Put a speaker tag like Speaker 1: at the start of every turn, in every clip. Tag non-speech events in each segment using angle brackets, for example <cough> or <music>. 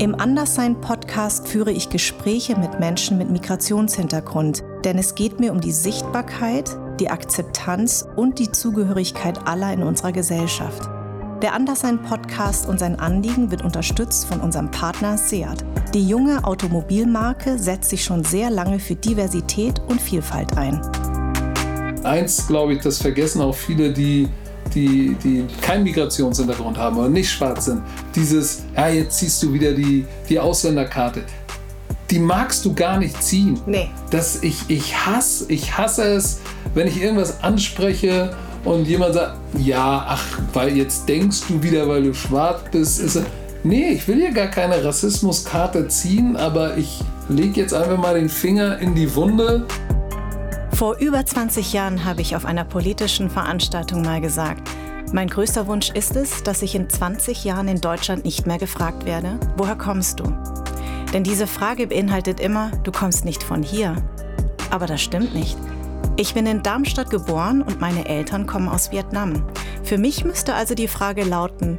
Speaker 1: Im Anderssein-Podcast führe ich Gespräche mit Menschen mit Migrationshintergrund, denn es geht mir um die Sichtbarkeit, die Akzeptanz und die Zugehörigkeit aller in unserer Gesellschaft. Der Anderssein-Podcast und sein Anliegen wird unterstützt von unserem Partner Seat. Die junge Automobilmarke setzt sich schon sehr lange für Diversität und Vielfalt ein.
Speaker 2: Eins, glaube ich, das vergessen auch viele, die die, die keinen Migrationshintergrund haben oder nicht schwarz sind, dieses, ja, jetzt ziehst du wieder die, die Ausländerkarte, die magst du gar nicht ziehen.
Speaker 1: Nee.
Speaker 2: Das, ich, ich, hasse, ich hasse es, wenn ich irgendwas anspreche und jemand sagt, ja, ach, weil jetzt denkst du wieder, weil du schwarz bist, ist Nee, ich will hier gar keine Rassismuskarte ziehen, aber ich lege jetzt einfach mal den Finger in die Wunde
Speaker 1: vor über 20 Jahren habe ich auf einer politischen Veranstaltung mal gesagt, mein größter Wunsch ist es, dass ich in 20 Jahren in Deutschland nicht mehr gefragt werde, woher kommst du? Denn diese Frage beinhaltet immer, du kommst nicht von hier. Aber das stimmt nicht. Ich bin in Darmstadt geboren und meine Eltern kommen aus Vietnam. Für mich müsste also die Frage lauten,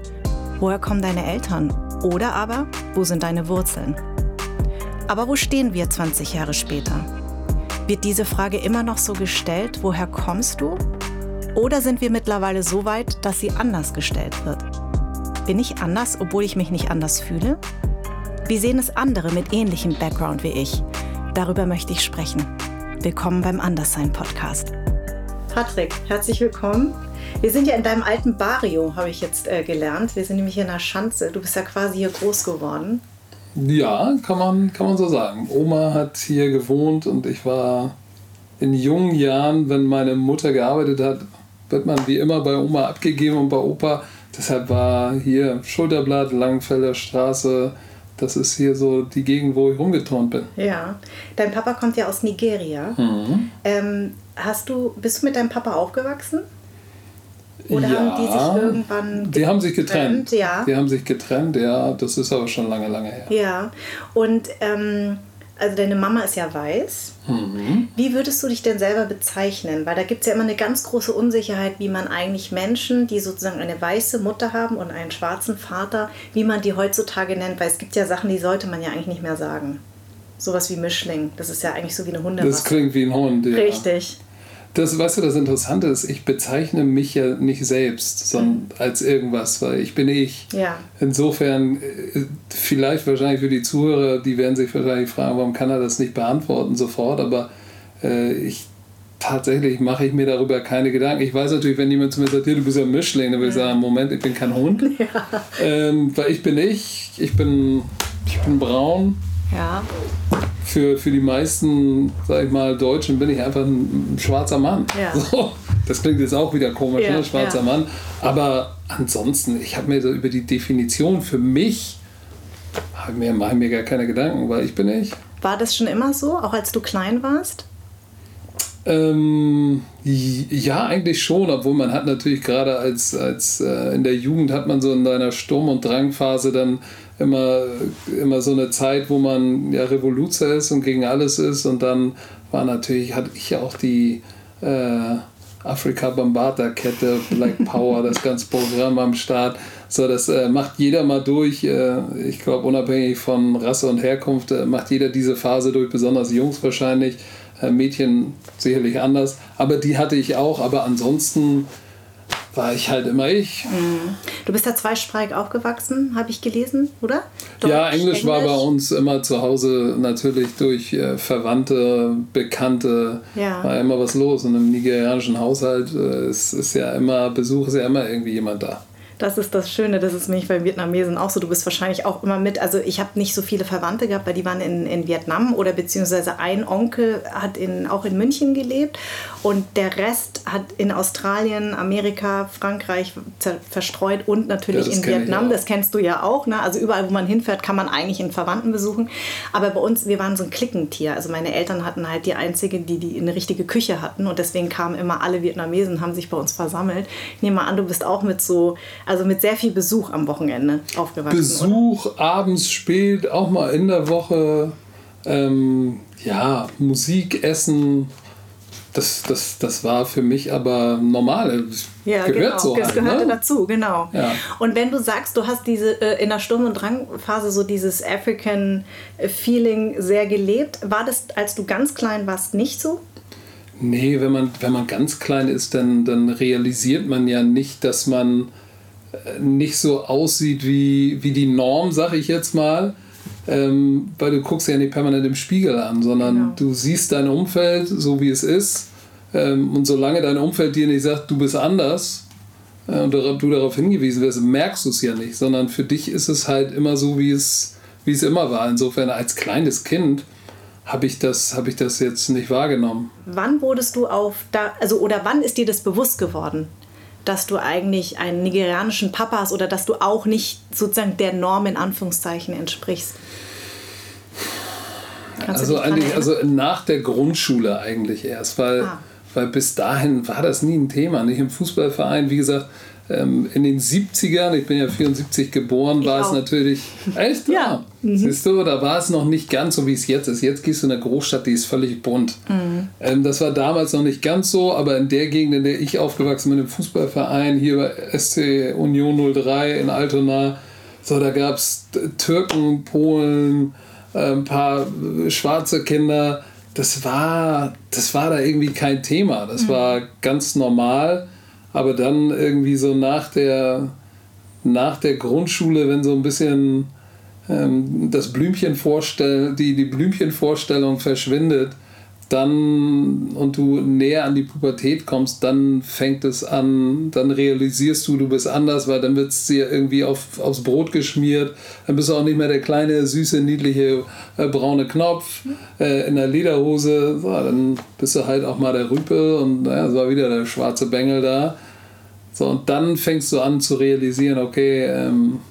Speaker 1: woher kommen deine Eltern? Oder aber, wo sind deine Wurzeln? Aber wo stehen wir 20 Jahre später? Wird diese Frage immer noch so gestellt, woher kommst du? Oder sind wir mittlerweile so weit, dass sie anders gestellt wird? Bin ich anders, obwohl ich mich nicht anders fühle? Wie sehen es andere mit ähnlichem Background wie ich? Darüber möchte ich sprechen. Willkommen beim Anderssein Podcast. Patrick, herzlich willkommen. Wir sind ja in deinem alten Barrio, habe ich jetzt äh, gelernt. Wir sind nämlich hier in der Schanze. Du bist ja quasi hier groß geworden.
Speaker 2: Ja, kann man, kann man so sagen. Oma hat hier gewohnt und ich war in jungen Jahren, wenn meine Mutter gearbeitet hat, wird man wie immer bei Oma abgegeben und bei Opa. Deshalb war hier Schulterblatt, Langfelder Straße, das ist hier so die Gegend, wo ich rumgeturnt bin.
Speaker 1: Ja, dein Papa kommt ja aus Nigeria. Mhm. Ähm, hast du, bist du mit deinem Papa aufgewachsen?
Speaker 2: Oder ja, haben die sich irgendwann getrennt? Die haben sich getrennt.
Speaker 1: Ja.
Speaker 2: Die haben sich getrennt, ja. Das ist aber schon lange, lange her.
Speaker 1: Ja. Und ähm, also deine Mama ist ja weiß. Mhm. Wie würdest du dich denn selber bezeichnen? Weil da gibt es ja immer eine ganz große Unsicherheit, wie man eigentlich Menschen, die sozusagen eine weiße Mutter haben und einen schwarzen Vater, wie man die heutzutage nennt. Weil es gibt ja Sachen, die sollte man ja eigentlich nicht mehr sagen. Sowas wie Mischling. Das ist ja eigentlich so wie eine Hunderasse.
Speaker 2: Das klingt wie ein Hund, ja.
Speaker 1: Richtig.
Speaker 2: Das, weißt du, das Interessante ist, ich bezeichne mich ja nicht selbst, sondern mhm. als irgendwas, weil ich bin ich.
Speaker 1: Ja.
Speaker 2: Insofern, äh, vielleicht wahrscheinlich für die Zuhörer, die werden sich wahrscheinlich fragen, warum kann er das nicht beantworten sofort, aber äh, ich tatsächlich mache ich mir darüber keine Gedanken. Ich weiß natürlich, wenn jemand zu mir sagt, du bist ja ein Mischling, dann würde ich sagen, Moment, ich bin kein Hund. <laughs> Ja. Ähm, weil ich bin ich, ich bin, ich bin braun.
Speaker 1: Ja
Speaker 2: für, für die meisten, sag ich mal, Deutschen bin ich einfach ein, schwarzer Mann.
Speaker 1: Ja. <laughs> So,
Speaker 2: das klingt jetzt auch wieder komisch,
Speaker 1: ja,
Speaker 2: ne? schwarzer
Speaker 1: ja.
Speaker 2: Mann. Aber ansonsten, ich habe mir so über die Definition für mich, habe mir, mach mir gar keine Gedanken, weil ich bin ich.
Speaker 1: War das schon immer so, auch als du klein warst?
Speaker 2: Ähm, ja, eigentlich schon, obwohl man hat natürlich gerade als, als äh, in der Jugend hat man so in deiner Sturm- und Drangphase dann immer, immer so eine Zeit, wo man ja Revoluzer ist und gegen alles ist. Und dann war natürlich, hatte ich auch die äh, Afrika Bambata Kette, Black Power, das ganze Programm am Start. So, das äh, macht jeder mal durch. Äh, ich glaube, unabhängig von Rasse und Herkunft äh, macht jeder diese Phase durch, besonders Jungs wahrscheinlich, äh, Mädchen sicherlich anders. Aber die hatte ich auch. Aber ansonsten war ich halt immer ich.
Speaker 1: Mhm. Du bist ja zweisprachig aufgewachsen, habe ich gelesen, oder?
Speaker 2: Deutsch, ja, Englisch, Englisch, war bei uns immer zu Hause natürlich durch äh, Verwandte, Bekannte,
Speaker 1: ja.
Speaker 2: war immer was los. Und im nigerianischen Haushalt äh, ist, ist ja immer, Besuch ist ja immer irgendwie jemand da.
Speaker 1: Das ist das Schöne, das ist nämlich bei Vietnamesen auch so. Du bist wahrscheinlich auch immer mit. Also ich habe nicht so viele Verwandte gehabt, weil die waren in, in Vietnam oder beziehungsweise ein Onkel hat in, auch in München gelebt und der Rest hat in Australien, Amerika, Frankreich verstreut und natürlich ja, in Vietnam. Das kennst du ja auch. Ne? Also überall, wo man hinfährt, kann man eigentlich einen Verwandten besuchen. Aber bei uns, wir waren so ein Klickentier. Also meine Eltern hatten halt die einzige, die, die eine richtige Küche hatten und deswegen kamen immer alle Vietnamesen, haben sich bei uns versammelt. Ich nehme mal an, du bist auch mit so also mit sehr viel Besuch am Wochenende aufgewachsen.
Speaker 2: Besuch oder? abends spät, auch mal in der Woche. Ähm, ja, Musik, Essen. das, das, das war für mich aber normal.
Speaker 1: Ja,
Speaker 2: gehört
Speaker 1: genau.
Speaker 2: so
Speaker 1: das
Speaker 2: halt,
Speaker 1: gehörte
Speaker 2: ne?
Speaker 1: dazu, genau.
Speaker 2: Ja.
Speaker 1: Und wenn du sagst, du hast diese äh, in der Sturm- und Drangphase so dieses African Feeling sehr gelebt, war das, als du ganz klein warst, nicht so?
Speaker 2: Nee, wenn man, wenn man ganz klein ist, dann, dann realisiert man ja nicht, dass man äh, nicht so aussieht wie, wie die Norm, sag ich jetzt mal. Ähm, weil du guckst ja nicht permanent im Spiegel an, sondern
Speaker 1: Genau.
Speaker 2: du siehst dein Umfeld so, wie es ist. Ähm, und solange dein Umfeld dir nicht sagt, du bist anders äh, und du darauf hingewiesen wirst, merkst du es ja nicht, sondern für dich ist es halt immer so, wie es, wie es immer war. Insofern als kleines Kind habe ich, das- habe ich das jetzt nicht wahrgenommen.
Speaker 1: Wann wurdest du auf da, also oder wann ist dir das bewusst geworden, dass du eigentlich einen nigerianischen Papa hast oder dass du auch nicht sozusagen der Norm in Anführungszeichen entsprichst? Kannst
Speaker 2: Also eigentlich, also nach der Grundschule eigentlich erst, weil,
Speaker 1: Ah.
Speaker 2: weil bis dahin war das nie ein Thema. Nicht im Fußballverein, wie gesagt, ähm, in den 70ern, ich bin ja 74 geboren,
Speaker 1: Ich
Speaker 2: war es
Speaker 1: auch.
Speaker 2: natürlich. <laughs> Echt?
Speaker 1: Ja. Mhm.
Speaker 2: Siehst du, da war es noch nicht ganz so, wie es jetzt ist. Jetzt gehst du in eine Großstadt, die ist völlig bunt.
Speaker 1: Mhm.
Speaker 2: Ähm, das war damals noch nicht ganz so, aber in der Gegend, in der ich aufgewachsen bin, im Fußballverein, hier bei SC Union 03 in Altona, so, da gab es Türken, Polen, äh, ein paar schwarze Kinder. Das war, das war da irgendwie kein Thema. Das war ganz normal. Aber dann irgendwie so nach der, nach der Grundschule, wenn so ein bisschen ähm, das Blümchen vorstell, die, die Blümchenvorstellung verschwindet, dann und du näher an die Pubertät kommst, dann fängt es an, dann realisierst du, du bist anders, weil dann wird es dir irgendwie auf, aufs Brot geschmiert, dann bist du auch nicht mehr der kleine, süße, niedliche äh, braune Knopf äh, in der Lederhose, so, dann bist du halt auch mal der Rüpel und naja, es war wieder der schwarze Bengel da. So, und dann fängst du an zu realisieren, okay, ähm,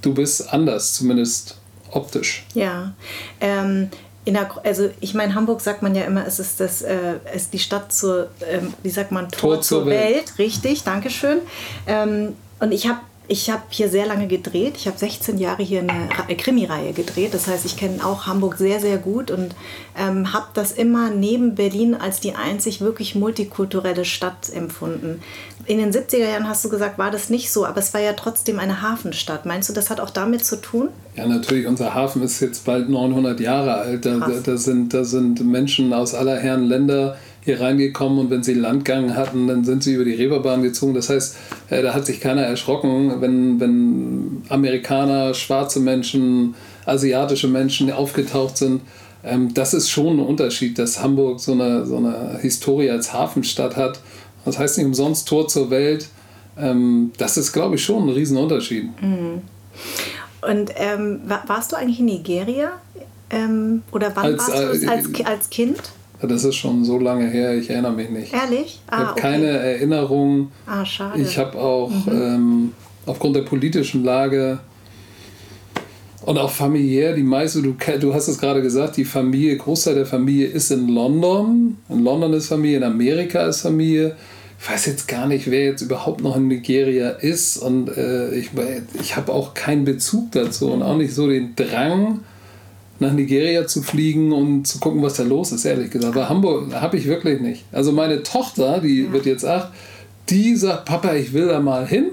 Speaker 2: du bist anders, zumindest optisch.
Speaker 1: Ja. Ähm, der, also ich meine, Hamburg sagt man ja immer, es ist das, äh, es ist die Stadt zur, ähm, wie sagt man, Tor,
Speaker 2: Tor zur
Speaker 1: zur Welt.
Speaker 2: Welt.
Speaker 1: Richtig, Dankeschön. Ähm, und ich habe ich hab hier sehr lange gedreht. Ich habe 16 Jahre hier eine äh, Krimireihe gedreht. Das heißt, ich kenne auch Hamburg sehr, sehr gut und ähm, habe das immer neben Berlin als die einzig wirklich multikulturelle Stadt empfunden. In den 70er Jahren hast du gesagt, war das nicht so, aber es war ja trotzdem eine Hafenstadt. Meinst du, das hat auch damit zu tun?
Speaker 2: Ja, natürlich, unser Hafen ist jetzt bald 900 Jahre alt. Da, da, sind, da sind Menschen aus aller Herren Länder hier reingekommen und wenn sie Landgang hatten, dann sind sie über die Reeperbahn gezogen. Das heißt, äh, da hat sich keiner erschrocken, wenn, wenn Amerikaner, schwarze Menschen, asiatische Menschen aufgetaucht sind. Ähm, das ist schon ein Unterschied, dass Hamburg so eine, so eine Historie als Hafenstadt hat. Das heißt nicht umsonst Tor zur Welt. Ähm, das ist, glaube ich, schon ein Riesenunterschied.
Speaker 1: Und ähm, wa- warst du eigentlich in Nigeria? Ähm, oder wann
Speaker 2: Als,
Speaker 1: warst du es
Speaker 2: äh,
Speaker 1: als, als Kind?
Speaker 2: Das ist schon so lange her, ich erinnere mich nicht.
Speaker 1: Ehrlich?
Speaker 2: Ich habe keine Erinnerung.
Speaker 1: Ah, schade.
Speaker 2: Ich habe auch ähm, aufgrund der politischen Lage und auch familiär, die meiste, du, du hast es gerade gesagt, die Familie, Großteil der Familie ist in London. In London ist Familie, in Amerika ist Familie. Ich weiß jetzt gar nicht, wer jetzt überhaupt noch in Nigeria ist und äh, ich, ich habe auch keinen Bezug dazu und auch nicht so den Drang, nach Nigeria zu fliegen und zu gucken, was da los ist, ehrlich gesagt. Aber Hamburg habe ich wirklich nicht. Also meine Tochter, die wird jetzt acht, die sagt, Papa, ich will da mal hin.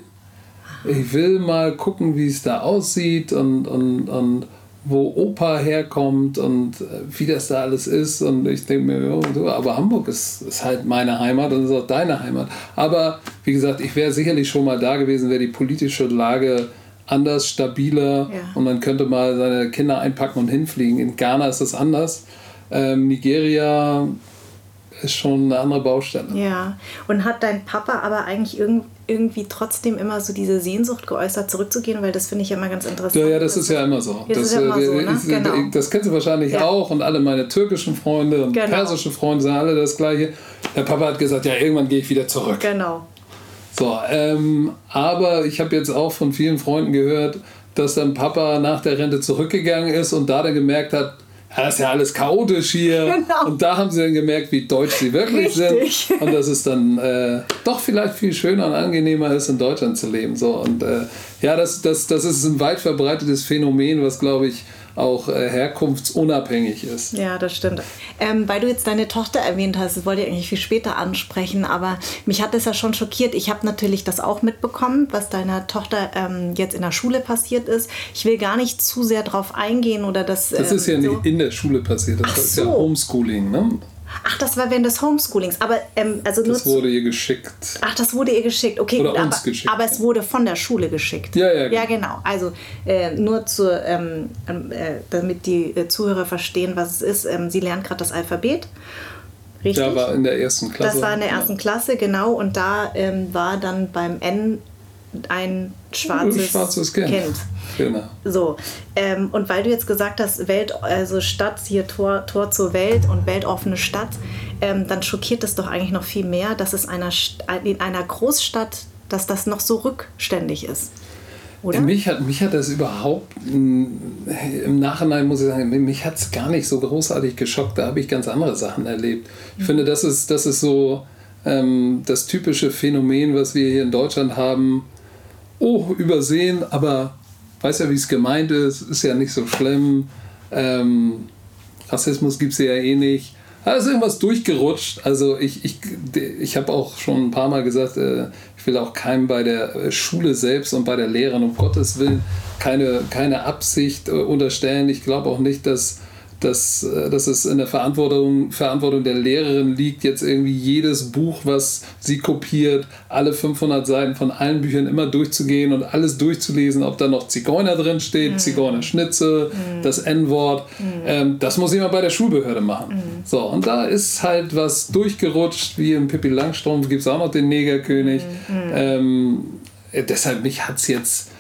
Speaker 2: Ich will mal gucken, wie es da aussieht und, und, und wo Opa herkommt und äh, wie das da alles ist. Und ich denke mir, jo, du, aber Hamburg ist, ist halt meine Heimat und ist auch deine Heimat. Aber wie gesagt, ich wäre sicherlich schon mal da gewesen, wäre die politische Lage anders, stabiler
Speaker 1: Ja.
Speaker 2: und man könnte mal seine Kinder einpacken und hinfliegen. In Ghana ist das anders. Ähm, Nigeria ist schon eine andere Baustelle.
Speaker 1: Ja. Und hat dein Papa aber eigentlich irg irgendwie trotzdem immer so diese Sehnsucht geäußert, zurückzugehen? Weil das finde ich ja immer ganz interessant.
Speaker 2: Ja, ja, das ist ja immer so.
Speaker 1: Das ist ja
Speaker 2: äh,
Speaker 1: immer so, ne? Genau.
Speaker 2: das kennst du wahrscheinlich
Speaker 1: Ja.
Speaker 2: auch und alle meine türkischen Freunde und
Speaker 1: Genau.
Speaker 2: persische Freunde sind alle das Gleiche. Der Papa hat gesagt, ja, irgendwann gehe ich wieder zurück.
Speaker 1: Genau.
Speaker 2: So, ähm, aber ich habe jetzt auch von vielen Freunden gehört, dass dann Papa nach der Rente zurückgegangen ist und da dann gemerkt hat, ja, das ist ja alles chaotisch hier. <laughs>
Speaker 1: Genau.
Speaker 2: Und da haben sie dann gemerkt, wie deutsch sie wirklich
Speaker 1: Richtig.
Speaker 2: sind. Und dass es dann äh, doch vielleicht viel schöner und angenehmer ist, in Deutschland zu leben. So, und äh, ja, das, das, das ist ein weit verbreitetes Phänomen, was, glaube ich, auch äh, herkunftsunabhängig ist.
Speaker 1: Ja, das stimmt. Ähm, weil du jetzt deine Tochter erwähnt hast, das wollte ich eigentlich viel später ansprechen, aber mich hat das ja schon schockiert. Ich habe natürlich das auch mitbekommen, was deiner Tochter ähm, jetzt in der Schule passiert ist. Ich will gar nicht zu sehr darauf eingehen oder das.
Speaker 2: Das ist ja ähm, so nicht in der Schule passiert, das Ach ist so. ja Homeschooling, ne?
Speaker 1: Ach, das war während des Homeschoolings. Aber ähm, also
Speaker 2: das wurde ihr geschickt.
Speaker 1: Ach, das wurde ihr geschickt. Okay,
Speaker 2: Oder
Speaker 1: gut,
Speaker 2: uns
Speaker 1: aber,
Speaker 2: geschickt,
Speaker 1: aber es wurde von der Schule geschickt.
Speaker 2: Ja, ja.
Speaker 1: Genau. Ja, genau. Also äh, nur zur, ähm, ähm, äh, damit die äh, Zuhörer verstehen, was es ist. Ähm, sie lernt gerade das Alphabet.
Speaker 2: Richtig? Da war in der ersten Klasse.
Speaker 1: Das war in der ersten ja. Klasse, genau. Und da ähm, war dann beim N ein schwarzes,
Speaker 2: schwarzes kind. kind. Genau.
Speaker 1: So, ähm, und weil du jetzt gesagt hast, Welt, also Stadt, hier Tor, Tor zur Welt und weltoffene Stadt, ähm, dann schockiert es doch eigentlich noch viel mehr, dass es einer, in einer Großstadt, dass das noch so rückständig ist. Oder?
Speaker 2: Mich hat, mich hat das überhaupt, im Nachhinein muss ich sagen, mich hat es gar nicht so großartig geschockt. Da habe ich ganz andere Sachen erlebt. Ich mhm. finde, das ist, das ist so ähm, das typische Phänomen, was wir hier in Deutschland haben. Oh, übersehen, aber weiß ja, wie es gemeint ist, ist ja nicht so schlimm. Ähm, Rassismus gibt es ja eh nicht. Da ist irgendwas durchgerutscht. Also ich, ich, ich habe auch schon ein paar Mal gesagt, äh, ich will auch keinem bei der Schule selbst und bei der Lehrerin um Gottes Willen keine, keine Absicht äh, unterstellen. Ich glaube auch nicht, dass dass, äh, dass es in der Verantwortung, Verantwortung der Lehrerin liegt, jetzt irgendwie jedes Buch, was sie kopiert, alle 500 Seiten von allen Büchern immer durchzugehen und alles durchzulesen, ob da noch Zigeuner drin steht, mhm. Zigeunerschnitze, mhm. das N-Wort. Mhm. Ähm, das muss jemand bei der Schulbehörde machen. Mhm. So, und da ist halt was durchgerutscht, wie im Pippi Langstrumpf gibt es auch noch den Negerkönig. Mhm. Mhm. Ähm, deshalb, mich hat es jetzt,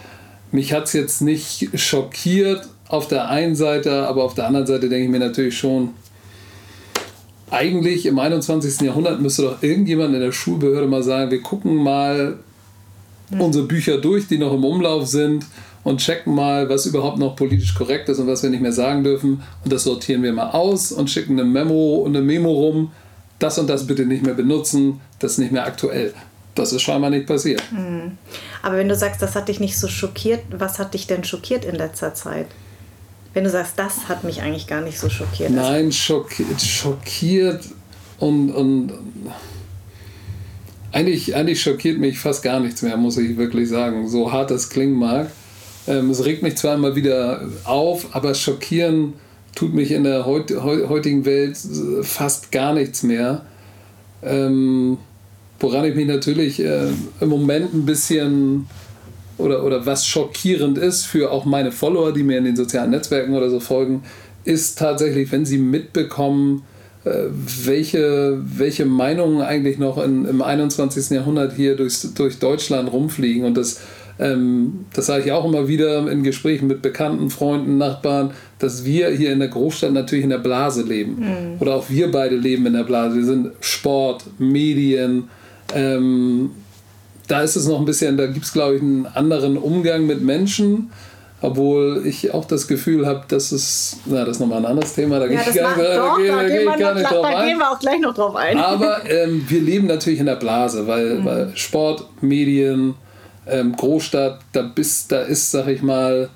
Speaker 2: jetzt nicht schockiert, auf der einen Seite, aber auf der anderen Seite denke ich mir natürlich schon, eigentlich im 21. Jahrhundert müsste doch irgendjemand in der Schulbehörde mal sagen, wir gucken mal mhm. unsere Bücher durch, die noch im Umlauf sind und checken mal, was überhaupt noch politisch korrekt ist und was wir nicht mehr sagen dürfen. Und das sortieren wir mal aus und schicken eine Memo und eine Memo rum. Das und das bitte nicht mehr benutzen, das ist nicht mehr aktuell. Das ist scheinbar nicht passiert.
Speaker 1: Mhm. Aber wenn du sagst, das hat dich nicht so schockiert, was hat dich denn schockiert in letzter Zeit? Wenn du sagst, das hat mich eigentlich gar nicht so schockiert.
Speaker 2: Nein, schockiert, schockiert und, und eigentlich, eigentlich schockiert mich fast gar nichts mehr, muss ich wirklich sagen. So hart das klingen mag. Ähm, es regt mich zwar immer wieder auf, aber schockieren tut mich in der heut, heutigen Welt fast gar nichts mehr. Ähm, woran ich mich natürlich äh, im Moment ein bisschen oder, oder was schockierend ist für auch meine Follower, die mir in den sozialen Netzwerken oder so folgen, ist tatsächlich, wenn sie mitbekommen, äh, welche, welche Meinungen eigentlich noch in, im 21. Jahrhundert hier durch, durch Deutschland rumfliegen. Und das, ähm, das sage ich auch immer wieder in Gesprächen mit Bekannten, Freunden, Nachbarn, dass wir hier in der Großstadt natürlich in der Blase leben. Mhm. Oder auch wir beide leben in der Blase. Wir sind Sport, Medien, ähm, da ist es noch ein bisschen, da gibt es, glaube ich, einen anderen Umgang mit Menschen. Obwohl ich auch das Gefühl habe, dass es, na, das ist nochmal ein anderes Thema, da, ja, gehe ich gar, da, gehen, da, gehen, gar nicht drauf
Speaker 1: da gehen wir auch gleich noch drauf ein.
Speaker 2: Aber <laughs> ähm, wir leben natürlich in der Blase, weil, mhm. weil Sport, Medien, ähm, Großstadt, da, bist, da ist, sag ich mal,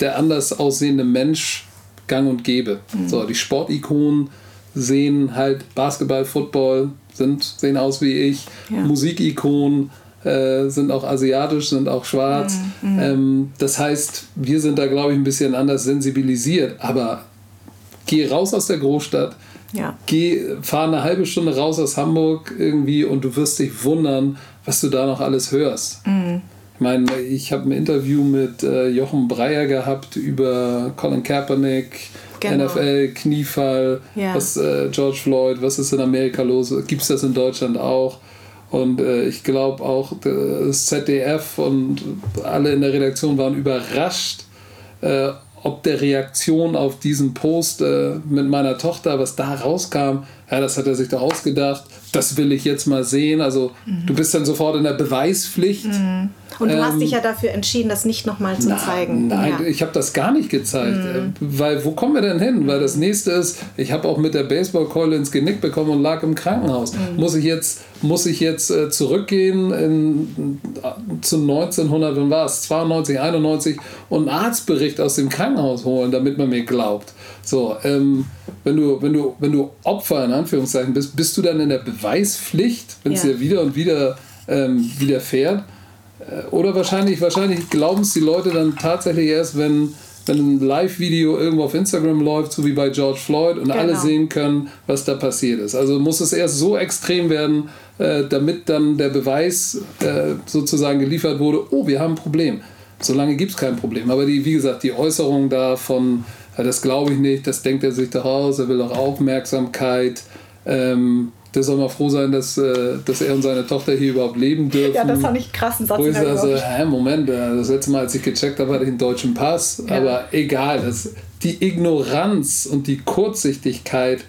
Speaker 2: der anders aussehende Mensch gang und gäbe. Mhm. So, die Sportikonen sehen halt Basketball, Football, sind, sehen aus wie ich. Ja. Musikikonen äh, sind auch asiatisch, sind auch schwarz. Mhm. mhm. Ähm, das heißt, wir sind da, glaube ich, ein bisschen anders sensibilisiert. Aber geh raus aus der Großstadt.
Speaker 1: Ja.
Speaker 2: Geh, fahr eine halbe Stunde raus aus Hamburg irgendwie und du wirst dich wundern, was du da noch alles hörst. Mhm. Ich meine, ich habe ein Interview mit äh, Jochen Breyer gehabt über Colin Kaepernick, genau. NFL, Kniefall, ja. was äh, George Floyd, was ist in Amerika los? Gibt es das in Deutschland auch? Und äh, ich glaube auch das ZDF und alle in der Redaktion waren überrascht, äh, ob der Reaktion auf diesen Post äh, mit meiner Tochter, was da rauskam, ja, das hat er sich doch ausgedacht, das will ich jetzt mal sehen. Also mhm. du bist dann sofort in der Beweispflicht. Mhm.
Speaker 1: Und du ähm, hast dich ja dafür entschieden, das nicht nochmal zu
Speaker 2: na,
Speaker 1: zeigen.
Speaker 2: Nein, ja. ich habe das gar nicht gezeigt. Mhm. Weil wo kommen wir denn hin? Weil das nächste ist, ich habe auch mit der Baseballkeule ins Genick bekommen und lag im Krankenhaus. Mhm. Muss ich jetzt, muss ich jetzt äh, zurückgehen in, zu 1900, wann war es? 92, 91 und einen Arztbericht aus dem Krankenhaus holen, damit man mir glaubt. So, ähm, wenn du, wenn du, wenn du Opfer in Anführungszeichen bist, bist du dann in der Beweispflicht, wenn es ja. dir wieder und wieder ähm, widerfährt? Äh, oder wahrscheinlich, wahrscheinlich glauben es die Leute dann tatsächlich erst, wenn, wenn ein Live-Video irgendwo auf Instagram läuft, so wie bei George Floyd, und genau. alle sehen können, was da passiert ist. Also muss es erst so extrem werden, äh, damit dann der Beweis äh, sozusagen geliefert wurde, oh, wir haben ein Problem. Solange gibt es kein Problem. Aber die, wie gesagt, die Äußerung da von, das glaube ich nicht, das denkt er sich doch aus, er will doch Aufmerksamkeit. Ähm, der soll mal froh sein, dass, äh, dass er und seine Tochter hier überhaupt leben dürfen.
Speaker 1: Ja, das fand ich krassen Satz.
Speaker 2: Wo ich sage, hä, Moment, äh, das letzte Mal, als ich gecheckt habe, hatte ich einen deutschen Pass. Ja. Aber egal, das, die Ignoranz und die Kurzsichtigkeit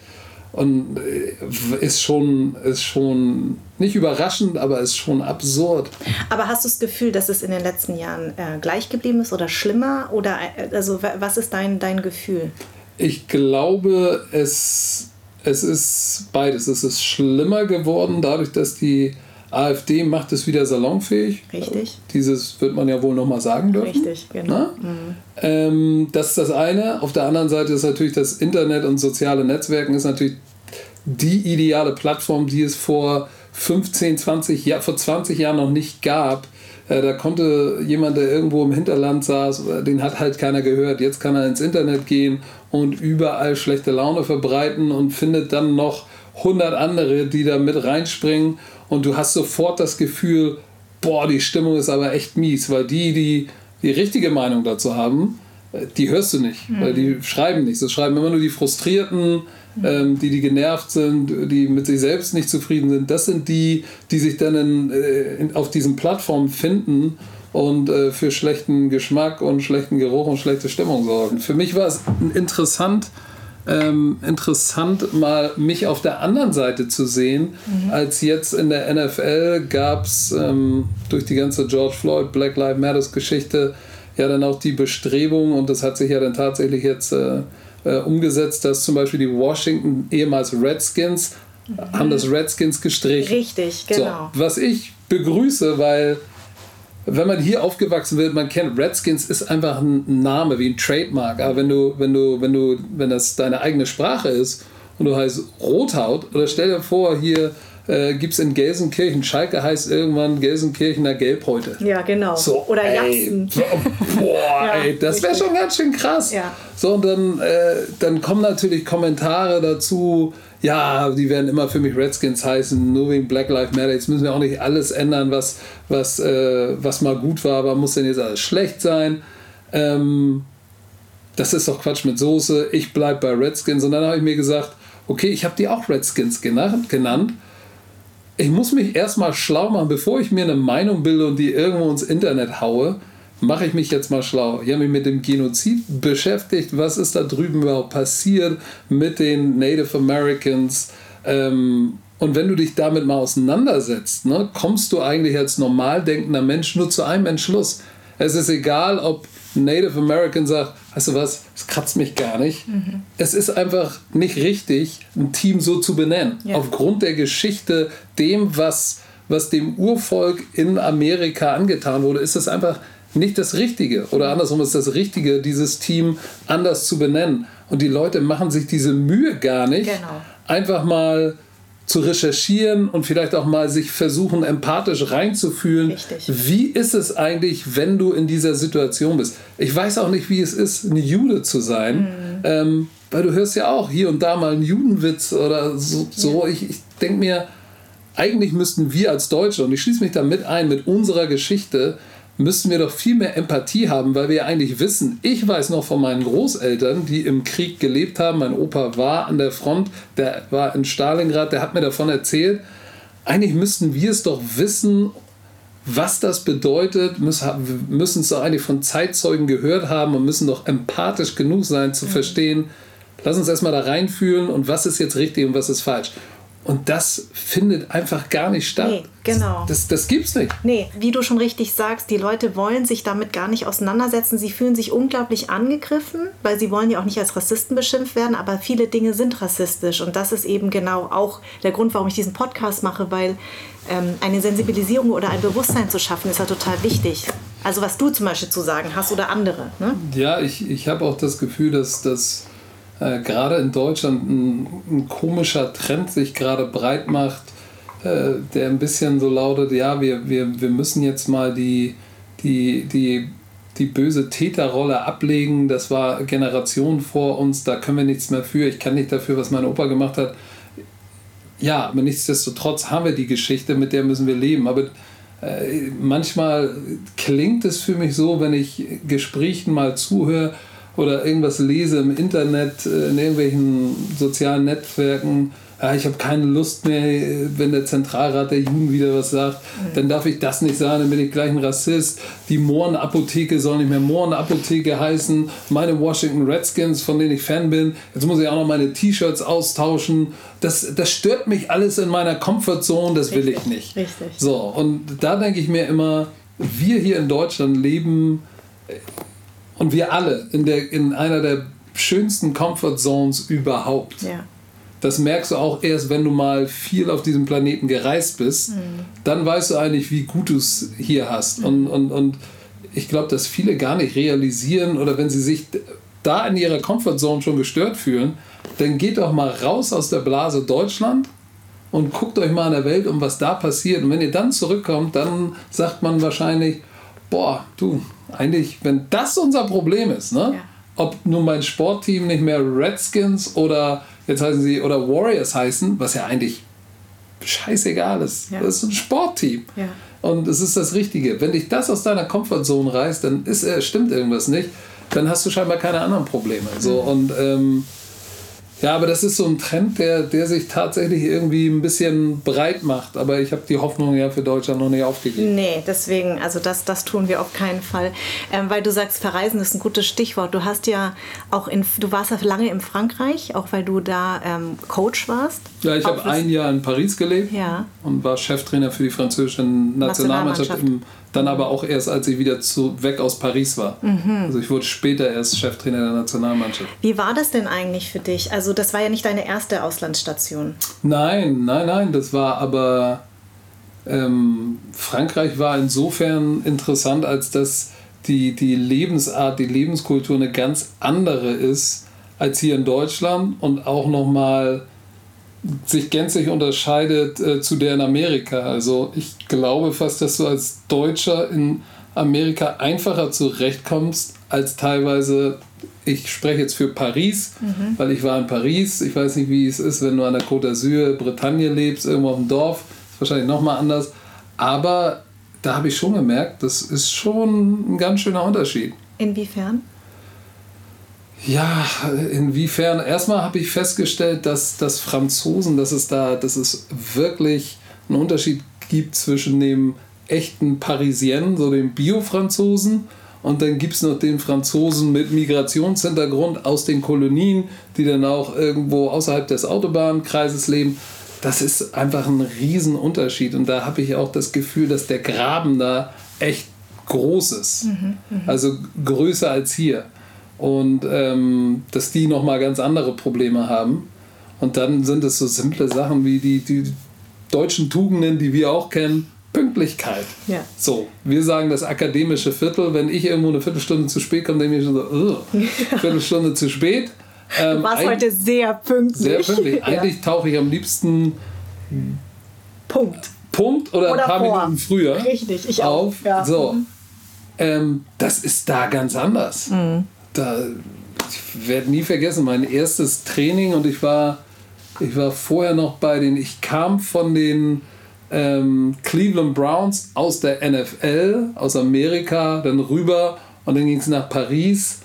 Speaker 2: und äh, ist schon, ist schon nicht überraschend, aber ist schon absurd.
Speaker 1: Aber hast du das Gefühl, dass es in den letzten Jahren äh, gleich geblieben ist oder schlimmer? Oder also was ist dein, dein Gefühl?
Speaker 2: Ich glaube, es es ist beides. Es ist schlimmer geworden, dadurch, dass die AfD macht es wieder salonfähig.
Speaker 1: Richtig.
Speaker 2: Dieses wird man ja wohl nochmal sagen dürfen.
Speaker 1: Richtig, genau. Mhm.
Speaker 2: Ähm, das ist das eine. Auf der anderen Seite ist natürlich das Internet und soziale Netzwerken ist natürlich die ideale Plattform, die es vor 15, 20 Jahren, vor 20 Jahren noch nicht gab. Äh, da konnte jemand, der irgendwo im Hinterland saß, den hat halt keiner gehört. Jetzt kann er ins Internet gehen und überall schlechte Laune verbreiten und findet dann noch 100 andere, die da mit reinspringen und du hast sofort das Gefühl, boah, die Stimmung ist aber echt mies, weil die, die die richtige Meinung dazu haben, äh, die hörst du nicht, mhm. weil die schreiben nichts. Das schreiben immer nur die Frustrierten, ähm, die, die genervt sind, die mit sich selbst nicht zufrieden sind. Das sind die, die sich dann in, äh, in, auf diesen Plattformen finden und äh, für schlechten Geschmack und schlechten Geruch und schlechte Stimmung sorgen. Für mich war es interessant, ähm, interessant, mal mich auf der anderen Seite zu sehen, mhm. als jetzt in der NFL gab es ähm, durch die ganze George Floyd, Black Lives Matters Geschichte ja dann auch die Bestrebung und das hat sich ja dann tatsächlich jetzt äh, äh, umgesetzt, dass zum Beispiel die Washington ehemals Redskins mhm. haben das Redskins gestrichen.
Speaker 1: Richtig, genau.
Speaker 2: So, was ich begrüße, weil wenn man hier aufgewachsen wird, man kennt Redskins ist einfach ein Name wie ein Trademark. Aber wenn du, wenn du, wenn du, wenn das deine eigene Sprache ist und du heißt Rothaut, oder stell dir vor, hier äh, gibt es in Gelsenkirchen, Schalke heißt irgendwann Gelsenkirchener Gelbhäute.
Speaker 1: Ja, genau.
Speaker 2: So,
Speaker 1: oder Jackson.
Speaker 2: Boah, <laughs> ja, ey, das wäre schon ganz schön krass.
Speaker 1: Ja.
Speaker 2: So, und dann, äh, dann kommen natürlich Kommentare dazu, ja, die werden immer für mich Redskins heißen, nur wegen Black Lives Matter. Jetzt müssen wir auch nicht alles ändern, was, was, äh, was mal gut war, aber muss denn jetzt alles schlecht sein? Ähm, das ist doch Quatsch mit Soße. Ich bleibe bei Redskins. Und dann habe ich mir gesagt, okay, ich habe die auch Redskins genannt. genannt. Ich muss mich erstmal schlau machen, bevor ich mir eine Meinung bilde und die irgendwo ins Internet haue mache ich mich jetzt mal schlau. Ich habe mich mit dem Genozid beschäftigt. Was ist da drüben überhaupt passiert mit den Native Americans? Ähm, und wenn du dich damit mal auseinandersetzt, ne, kommst du eigentlich als normal denkender Mensch nur zu einem Entschluss. Es ist egal, ob Native American sagt, weißt du was, es kratzt mich gar nicht. Mhm. Es ist einfach nicht richtig, ein Team so zu benennen. Ja. Aufgrund der Geschichte, dem, was, was dem Urvolk in Amerika angetan wurde, ist es einfach nicht das Richtige. Oder andersrum ist das Richtige, dieses Team anders zu benennen. Und die Leute machen sich diese Mühe gar nicht,
Speaker 1: genau.
Speaker 2: einfach mal zu recherchieren und vielleicht auch mal sich versuchen, empathisch reinzufühlen.
Speaker 1: Richtig.
Speaker 2: Wie ist es eigentlich, wenn du in dieser Situation bist? Ich weiß auch nicht, wie es ist, ein Jude zu sein, mhm. ähm, weil du hörst ja auch hier und da mal einen Judenwitz oder so. so. Ich, ich denke mir, eigentlich müssten wir als Deutsche, und ich schließe mich da mit ein, mit unserer Geschichte, müssten wir doch viel mehr Empathie haben, weil wir ja eigentlich wissen, ich weiß noch von meinen Großeltern, die im Krieg gelebt haben, mein Opa war an der Front, der war in Stalingrad, der hat mir davon erzählt, eigentlich müssten wir es doch wissen, was das bedeutet, müssen es doch eigentlich von Zeitzeugen gehört haben und müssen doch empathisch genug sein zu verstehen, lass uns erstmal da reinfühlen und was ist jetzt richtig und was ist falsch. Und das findet einfach gar nicht statt. Nee,
Speaker 1: genau.
Speaker 2: Das, das gibt's nicht.
Speaker 1: Nee, wie du schon richtig sagst, die Leute wollen sich damit gar nicht auseinandersetzen. Sie fühlen sich unglaublich angegriffen, weil sie wollen ja auch nicht als Rassisten beschimpft werden, aber viele Dinge sind rassistisch. Und das ist eben genau auch der Grund, warum ich diesen Podcast mache, weil ähm, eine Sensibilisierung oder ein Bewusstsein zu schaffen, ist ja total wichtig. Also was du zum Beispiel zu sagen hast oder andere. Ne?
Speaker 2: Ja, ich, ich habe auch das Gefühl, dass das äh, gerade in Deutschland ein, ein, komischer Trend sich gerade breit macht, äh, der ein bisschen so lautet, ja, wir, wir, wir müssen jetzt mal die, die, die, die böse Täterrolle ablegen. Das war Generationen vor uns, da können wir nichts mehr für. Ich kann nicht dafür, was mein Opa gemacht hat. Ja, aber nichtsdestotrotz haben wir die Geschichte, mit der müssen wir leben. Aber äh, manchmal klingt es für mich so, wenn ich Gesprächen mal zuhöre, oder irgendwas lese im Internet, äh, in irgendwelchen sozialen Netzwerken, ja, ich habe keine Lust mehr, wenn der Zentralrat der Jugend wieder was sagt, mhm. dann darf ich das nicht sagen, dann bin ich gleich ein Rassist. Die Mohrenapotheke soll nicht mehr Mohrenapotheke heißen. Meine Washington Redskins, von denen ich Fan bin, jetzt muss ich auch noch meine T-Shirts austauschen. Das, das stört mich alles in meiner Comfortzone, das will ich nicht.
Speaker 1: Richtig.
Speaker 2: So, und da denke ich mir immer, wir hier in Deutschland leben und wir alle in, der, in einer der schönsten Comfort Zones überhaupt.
Speaker 1: Ja.
Speaker 2: Das merkst du auch erst, wenn du mal viel auf diesem Planeten gereist bist. Mhm. Dann weißt du eigentlich, wie gut du es hier hast. Mhm. Und, und, und ich glaube, dass viele gar nicht realisieren oder wenn sie sich da in ihrer Comfort Zone schon gestört fühlen, dann geht doch mal raus aus der Blase Deutschland und guckt euch mal in der Welt um, was da passiert. Und wenn ihr dann zurückkommt, dann sagt man wahrscheinlich, boah, du, eigentlich, wenn das unser Problem ist, ne? Ja. ob nun mein Sportteam nicht mehr Redskins oder jetzt heißen sie oder Warriors heißen, was ja eigentlich scheißegal ist. Ja. Das ist ein Sportteam.
Speaker 1: Ja.
Speaker 2: Und es ist das Richtige. Wenn dich das aus deiner Comfortzone reißt, dann ist, äh, stimmt irgendwas nicht. Dann hast du scheinbar keine anderen Probleme. So, mhm. und ähm, ja, aber das ist so ein Trend, der, der sich tatsächlich irgendwie ein bisschen breit macht. Aber ich habe die Hoffnung ja für Deutschland noch nicht aufgegeben.
Speaker 1: Nee, deswegen, also das, das tun wir auf keinen Fall. Ähm, weil du sagst, verreisen ist ein gutes Stichwort. Du hast ja auch in, du warst ja lange in Frankreich, auch weil du da ähm, Coach warst.
Speaker 2: Ja, ich habe ein Jahr in Paris gelebt
Speaker 1: ja.
Speaker 2: und war Cheftrainer für die französische Nationalmannschaft, Nationalmannschaft. im dann aber auch erst, als ich wieder zu, weg aus Paris war. Mhm. Also ich wurde später erst Cheftrainer der Nationalmannschaft.
Speaker 1: Wie war das denn eigentlich für dich? Also das war ja nicht deine erste Auslandsstation.
Speaker 2: Nein, nein, nein. Das war aber... Ähm, Frankreich war insofern interessant, als dass die, die Lebensart, die Lebenskultur eine ganz andere ist als hier in Deutschland und auch nochmal sich gänzlich unterscheidet äh, zu der in Amerika. Also ich glaube fast, dass du als Deutscher in Amerika einfacher zurechtkommst als teilweise, ich spreche jetzt für Paris, mhm. weil ich war in Paris. Ich weiß nicht, wie es ist, wenn du an der Côte d'Azur, Bretagne lebst, irgendwo auf dem Dorf. Ist wahrscheinlich nochmal anders. Aber da habe ich schon gemerkt, das ist schon ein ganz schöner Unterschied.
Speaker 1: Inwiefern?
Speaker 2: Ja, inwiefern? Erstmal habe ich festgestellt, dass, dass Franzosen, dass es da, dass es wirklich einen Unterschied gibt zwischen dem echten Parisien, so dem Bio-Franzosen, und dann gibt es noch den Franzosen mit Migrationshintergrund aus den Kolonien, die dann auch irgendwo außerhalb des Autobahnkreises leben. Das ist einfach ein Riesenunterschied. Und da habe ich auch das Gefühl, dass der Graben da echt groß ist. Mhm, mh. Also größer als hier und ähm, dass die nochmal ganz andere Probleme haben. Und dann sind es so simple Sachen wie die, die deutschen Tugenden, die wir auch kennen. Pünktlichkeit.
Speaker 1: Ja.
Speaker 2: So, wir sagen das akademische Viertel. Wenn ich irgendwo eine Viertelstunde zu spät komme, denke ich mir schon so, ja. <laughs> Viertelstunde zu spät.
Speaker 1: Ähm, du warst heute sehr pünktlich.
Speaker 2: Sehr pünktlich. <laughs> Eigentlich ja. tauche ich am liebsten
Speaker 1: Punkt.
Speaker 2: Punkt oder, oder ein paar vor. Minuten früher
Speaker 1: Richtig, ich
Speaker 2: auf.
Speaker 1: Auch. Ja.
Speaker 2: So. Mhm. Ähm, das ist da ganz anders. Mhm da, ich werde nie vergessen, mein erstes Training und ich war, ich war vorher noch bei den, ich kam von den ähm, Cleveland Browns aus der NFL, aus Amerika, dann rüber und dann ging es nach Paris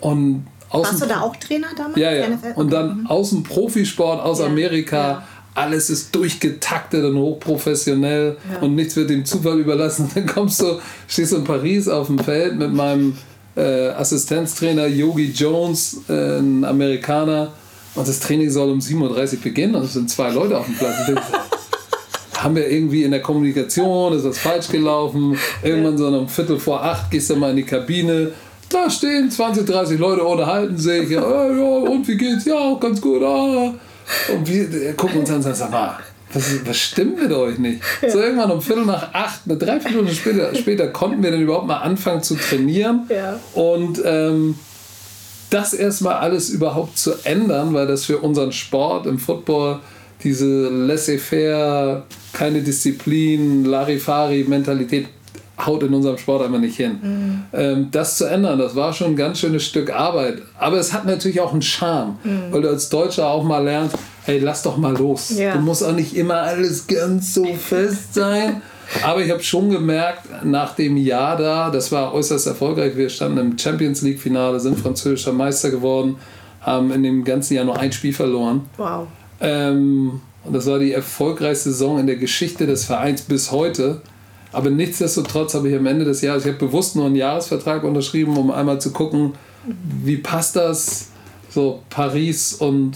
Speaker 2: und
Speaker 1: Warst du da auch Trainer damals?
Speaker 2: Ja, ja. Und dann mhm. aus dem Profisport aus ja, Amerika. Ja. Alles ist durchgetaktet und hochprofessionell ja. und nichts wird dem Zufall überlassen. Und <laughs> dann kommst du, stehst du in Paris auf dem Feld mit meinem äh, Assistenztrainer Yogi Jones, äh, ein Amerikaner, und das Training soll um 7.30 Uhr beginnen und es sind zwei Leute auf dem Platz. <laughs> haben wir irgendwie in der Kommunikation, ist das falsch gelaufen? Irgendwann so um Viertel vor acht gehst du mal in die Kabine, da stehen 20, 30 Leute, unterhalten sich, ja, <laughs> ja und wie geht's? Ja, auch ganz gut, ah. Und wir gucken uns an und sagen, sag mal, was, was stimmt mit euch nicht? Ja. So irgendwann um Viertel nach acht, eine Dreiviertelstunde später, später konnten wir dann überhaupt mal anfangen zu trainieren. Ja. Und ähm, das erstmal alles überhaupt zu ändern, weil das für unseren Sport im Football diese laissez-faire, keine Disziplin, Larifari-Mentalität haut in unserem Sport einfach nicht hin. Mhm. Ähm, das zu ändern, das war schon ein ganz schönes Stück Arbeit. Aber es hat natürlich auch einen Charme, mhm. weil du als Deutscher auch mal lernst, hey, lass doch mal los. Ja. Du musst auch nicht immer alles ganz so <laughs> fest sein. Aber ich habe schon gemerkt, nach dem Jahr da, das war äußerst erfolgreich. Wir standen im Champions League-Finale, sind französischer Meister geworden, haben in dem ganzen Jahr nur ein Spiel verloren. Wow. Ähm, und das war die erfolgreichste Saison in der Geschichte des Vereins bis heute. Aber nichtsdestotrotz habe ich am Ende des Jahres, ich habe bewusst nur einen Jahresvertrag unterschrieben, um einmal zu gucken, wie passt das, so Paris und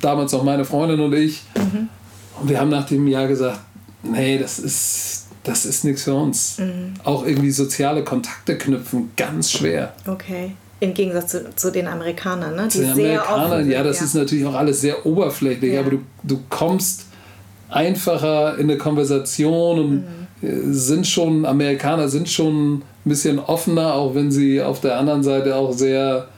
Speaker 2: damals noch meine Freundin und ich. Mhm. Und wir haben nach dem Jahr gesagt, nee, das ist, das ist nichts für uns. Mhm. Auch irgendwie soziale Kontakte knüpfen, ganz schwer.
Speaker 1: Okay. Im Gegensatz zu, zu den Amerikanern, ne?
Speaker 2: Die den Amerikanern, ja, das ja. ist natürlich auch alles sehr oberflächlich, ja. aber du, du kommst einfacher in eine Konversation und mhm sind schon, Amerikaner sind schon ein bisschen offener, auch wenn sie auf der anderen Seite auch sehr,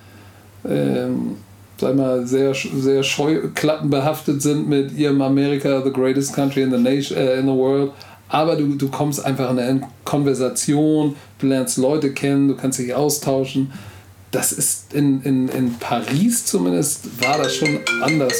Speaker 2: ähm, sag mal, sehr, sehr scheuklappenbehaftet sind mit ihrem America, the greatest country in the, nation, äh, in the world. Aber du, du kommst einfach in eine Konversation, du lernst Leute kennen, du kannst dich austauschen. Das ist in, in, in Paris zumindest, war das schon anders.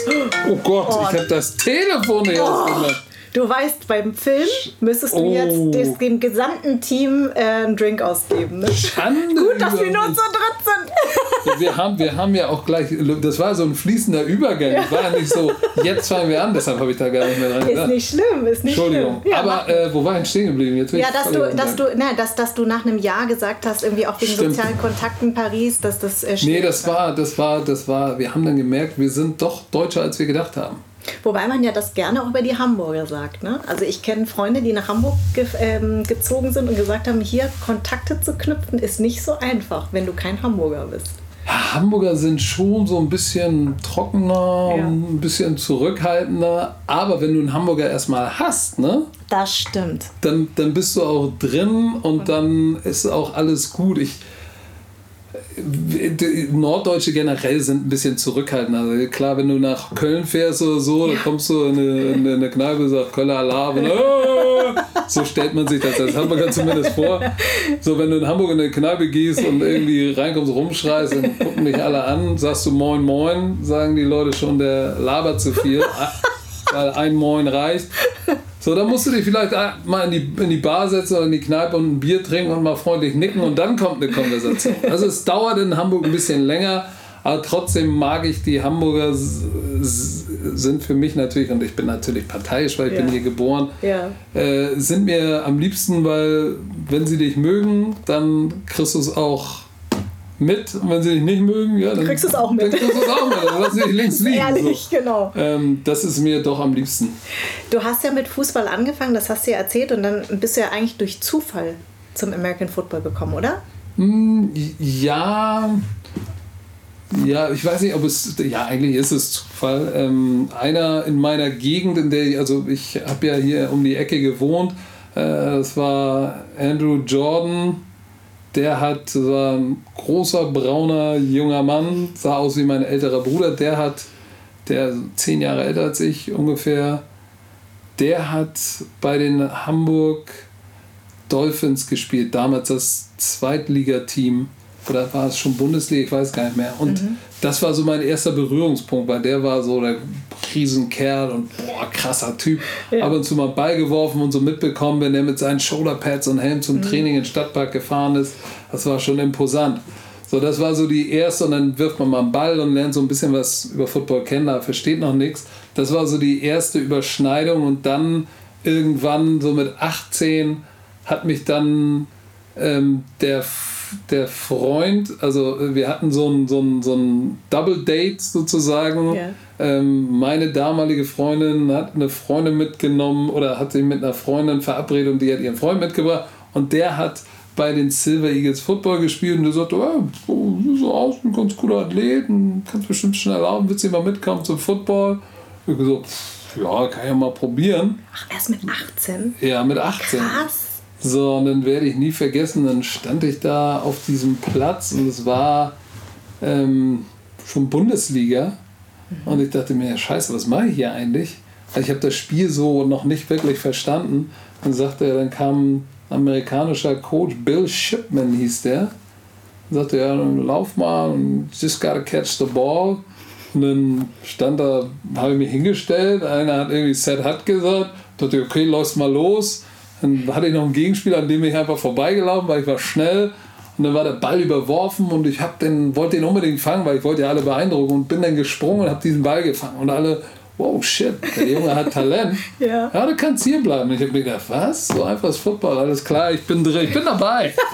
Speaker 2: Oh Gott, oh. ich habe das Telefon hier oh. ausgemacht.
Speaker 1: Du weißt, beim Film müsstest du oh. jetzt dem gesamten Team äh, einen Drink ausgeben. Ne? Schande Gut, dass wir nur zu dritt sind.
Speaker 2: wir, haben, wir haben ja auch gleich, das war so ein fließender Übergang. Ja. war ja nicht so, jetzt fangen wir an, deshalb habe ich da gar nicht mehr dran
Speaker 1: gedacht. Ist nicht schlimm, ist nicht Entschuldigung.
Speaker 2: schlimm. Ja, Aber äh, wo war ich stehen geblieben? Jetzt
Speaker 1: ja, dass du, dass, du, na, dass, dass du nach einem Jahr gesagt hast, irgendwie auch wegen Stimmt. sozialen Kontakten Paris, dass das
Speaker 2: äh, Nee, das war, das war, das war, wir haben dann gemerkt, wir sind doch deutscher, als wir gedacht haben.
Speaker 1: Wobei man ja das gerne auch über die Hamburger sagt. Ne? Also ich kenne Freunde, die nach Hamburg ge ähm, gezogen sind und gesagt haben, hier Kontakte zu knüpfen ist nicht so einfach, wenn du kein Hamburger bist.
Speaker 2: Ja, Hamburger sind schon so ein bisschen trockener, ja. ein bisschen zurückhaltender. Aber wenn du einen Hamburger erstmal hast, ne?
Speaker 1: Das stimmt.
Speaker 2: Dann, dann bist du auch drin und dann ist auch alles gut. Ich, Norddeutsche generell sind ein bisschen zurückhaltend. Also klar, wenn du nach Köln fährst oder so, dann kommst du in eine, in eine Kneipe und sagst Kölner Alarm. Und, oh! so stellt man sich das. Das hat man ganz zumindest vor. So, wenn du in Hamburg in eine Kneipe gehst und irgendwie reinkommst, rumschreist, dann gucken dich alle an, sagst du Moin Moin, sagen die Leute schon, der labert zu viel. Weil ein Moin reicht. So, dann musst du dich vielleicht mal in die, in die Bar setzen oder in die Kneipe und ein Bier trinken und mal freundlich nicken und dann kommt eine Konversation. Also es dauert in Hamburg ein bisschen länger, aber trotzdem mag ich die Hamburger, sind für mich natürlich, und ich bin natürlich parteiisch, weil ich ja. bin hier geboren, ja. äh, sind mir am liebsten, weil wenn sie dich mögen, dann kriegst du es auch mit und wenn sie dich nicht mögen, ja, dann
Speaker 1: kriegst du es auch mit. Dann kriegst du es auch mit,
Speaker 2: dann lass dich links liegen. Ehrlich, so. genau. Ähm, das ist mir doch am liebsten.
Speaker 1: Du hast ja mit Fußball angefangen, das hast du ja erzählt und dann bist du ja eigentlich durch Zufall zum American Football gekommen, oder?
Speaker 2: Mm, ja, ja, ich weiß nicht, ob es, ja, eigentlich ist es Zufall. Ähm, einer in meiner Gegend, in der ich, also ich habe ja hier um die Ecke gewohnt, äh, das war Andrew Jordan, der hat, so ein großer, brauner, junger Mann, sah aus wie mein älterer Bruder, der hat, der zehn Jahre älter als ich ungefähr, der hat bei den Hamburg Dolphins gespielt, damals das Zweitligateam oder war es schon Bundesliga, ich weiß gar nicht mehr. Und mhm. Das war so mein erster Berührungspunkt, weil der war so der Riesenkerl und boah, krasser Typ. Ja. Ab und zu mal Ball geworfen und so mitbekommen, wenn der mit seinen Shoulderpads und Helm zum mhm. Training in den Stadtpark gefahren ist. Das war schon imposant. So, das war so die erste und dann wirft man mal einen Ball und lernt so ein bisschen was über Football kennen, da versteht noch nichts. Das war so die erste Überschneidung und dann irgendwann so mit 18 hat mich dann ähm, der der Freund, also wir hatten so ein, so ein, so ein Double Date sozusagen.
Speaker 1: Ja.
Speaker 2: Ähm, meine damalige Freundin hat eine Freundin mitgenommen oder hat sich mit einer Freundin verabredet und die hat ihren Freund mitgebracht und der hat bei den Silver Eagles Football gespielt und der sagte, du siehst so aus, ein ganz cooler Athlet, und kannst bestimmt schnell laufen, willst du mal mitkommen zum Football? Ich habe gesagt, ja, kann ich ja mal probieren.
Speaker 1: Ach, erst mit 18?
Speaker 2: Ja, mit 18.
Speaker 1: Krass.
Speaker 2: So, und dann werde ich nie vergessen, dann stand ich da auf diesem Platz und es war ähm, schon Bundesliga. Und ich dachte mir, scheiße, was mache ich hier eigentlich? Also ich habe das Spiel so noch nicht wirklich verstanden. Dann sagte er, dann kam ein amerikanischer Coach, Bill Shipman hieß der. Dann sagte er, ja, lauf mal und just gotta catch the ball. Und dann stand da, habe ich mich hingestellt, einer hat irgendwie Set hat gesagt, dachte, okay, läufst mal los. Dann hatte ich noch einen Gegenspieler, an dem ich einfach vorbeigelaufen, weil ich war schnell. Und dann war der Ball überworfen und ich hab den, wollte den unbedingt fangen, weil ich wollte ja alle beeindrucken und bin dann gesprungen und habe diesen Ball gefangen. Und alle, wow, shit, der Junge hat Talent. <laughs>
Speaker 1: Ja.
Speaker 2: ja, du kannst hier bleiben. Ich habe mir gedacht, was? So einfach ist Football, alles klar, ich bin drin, ich bin dabei. <laughs>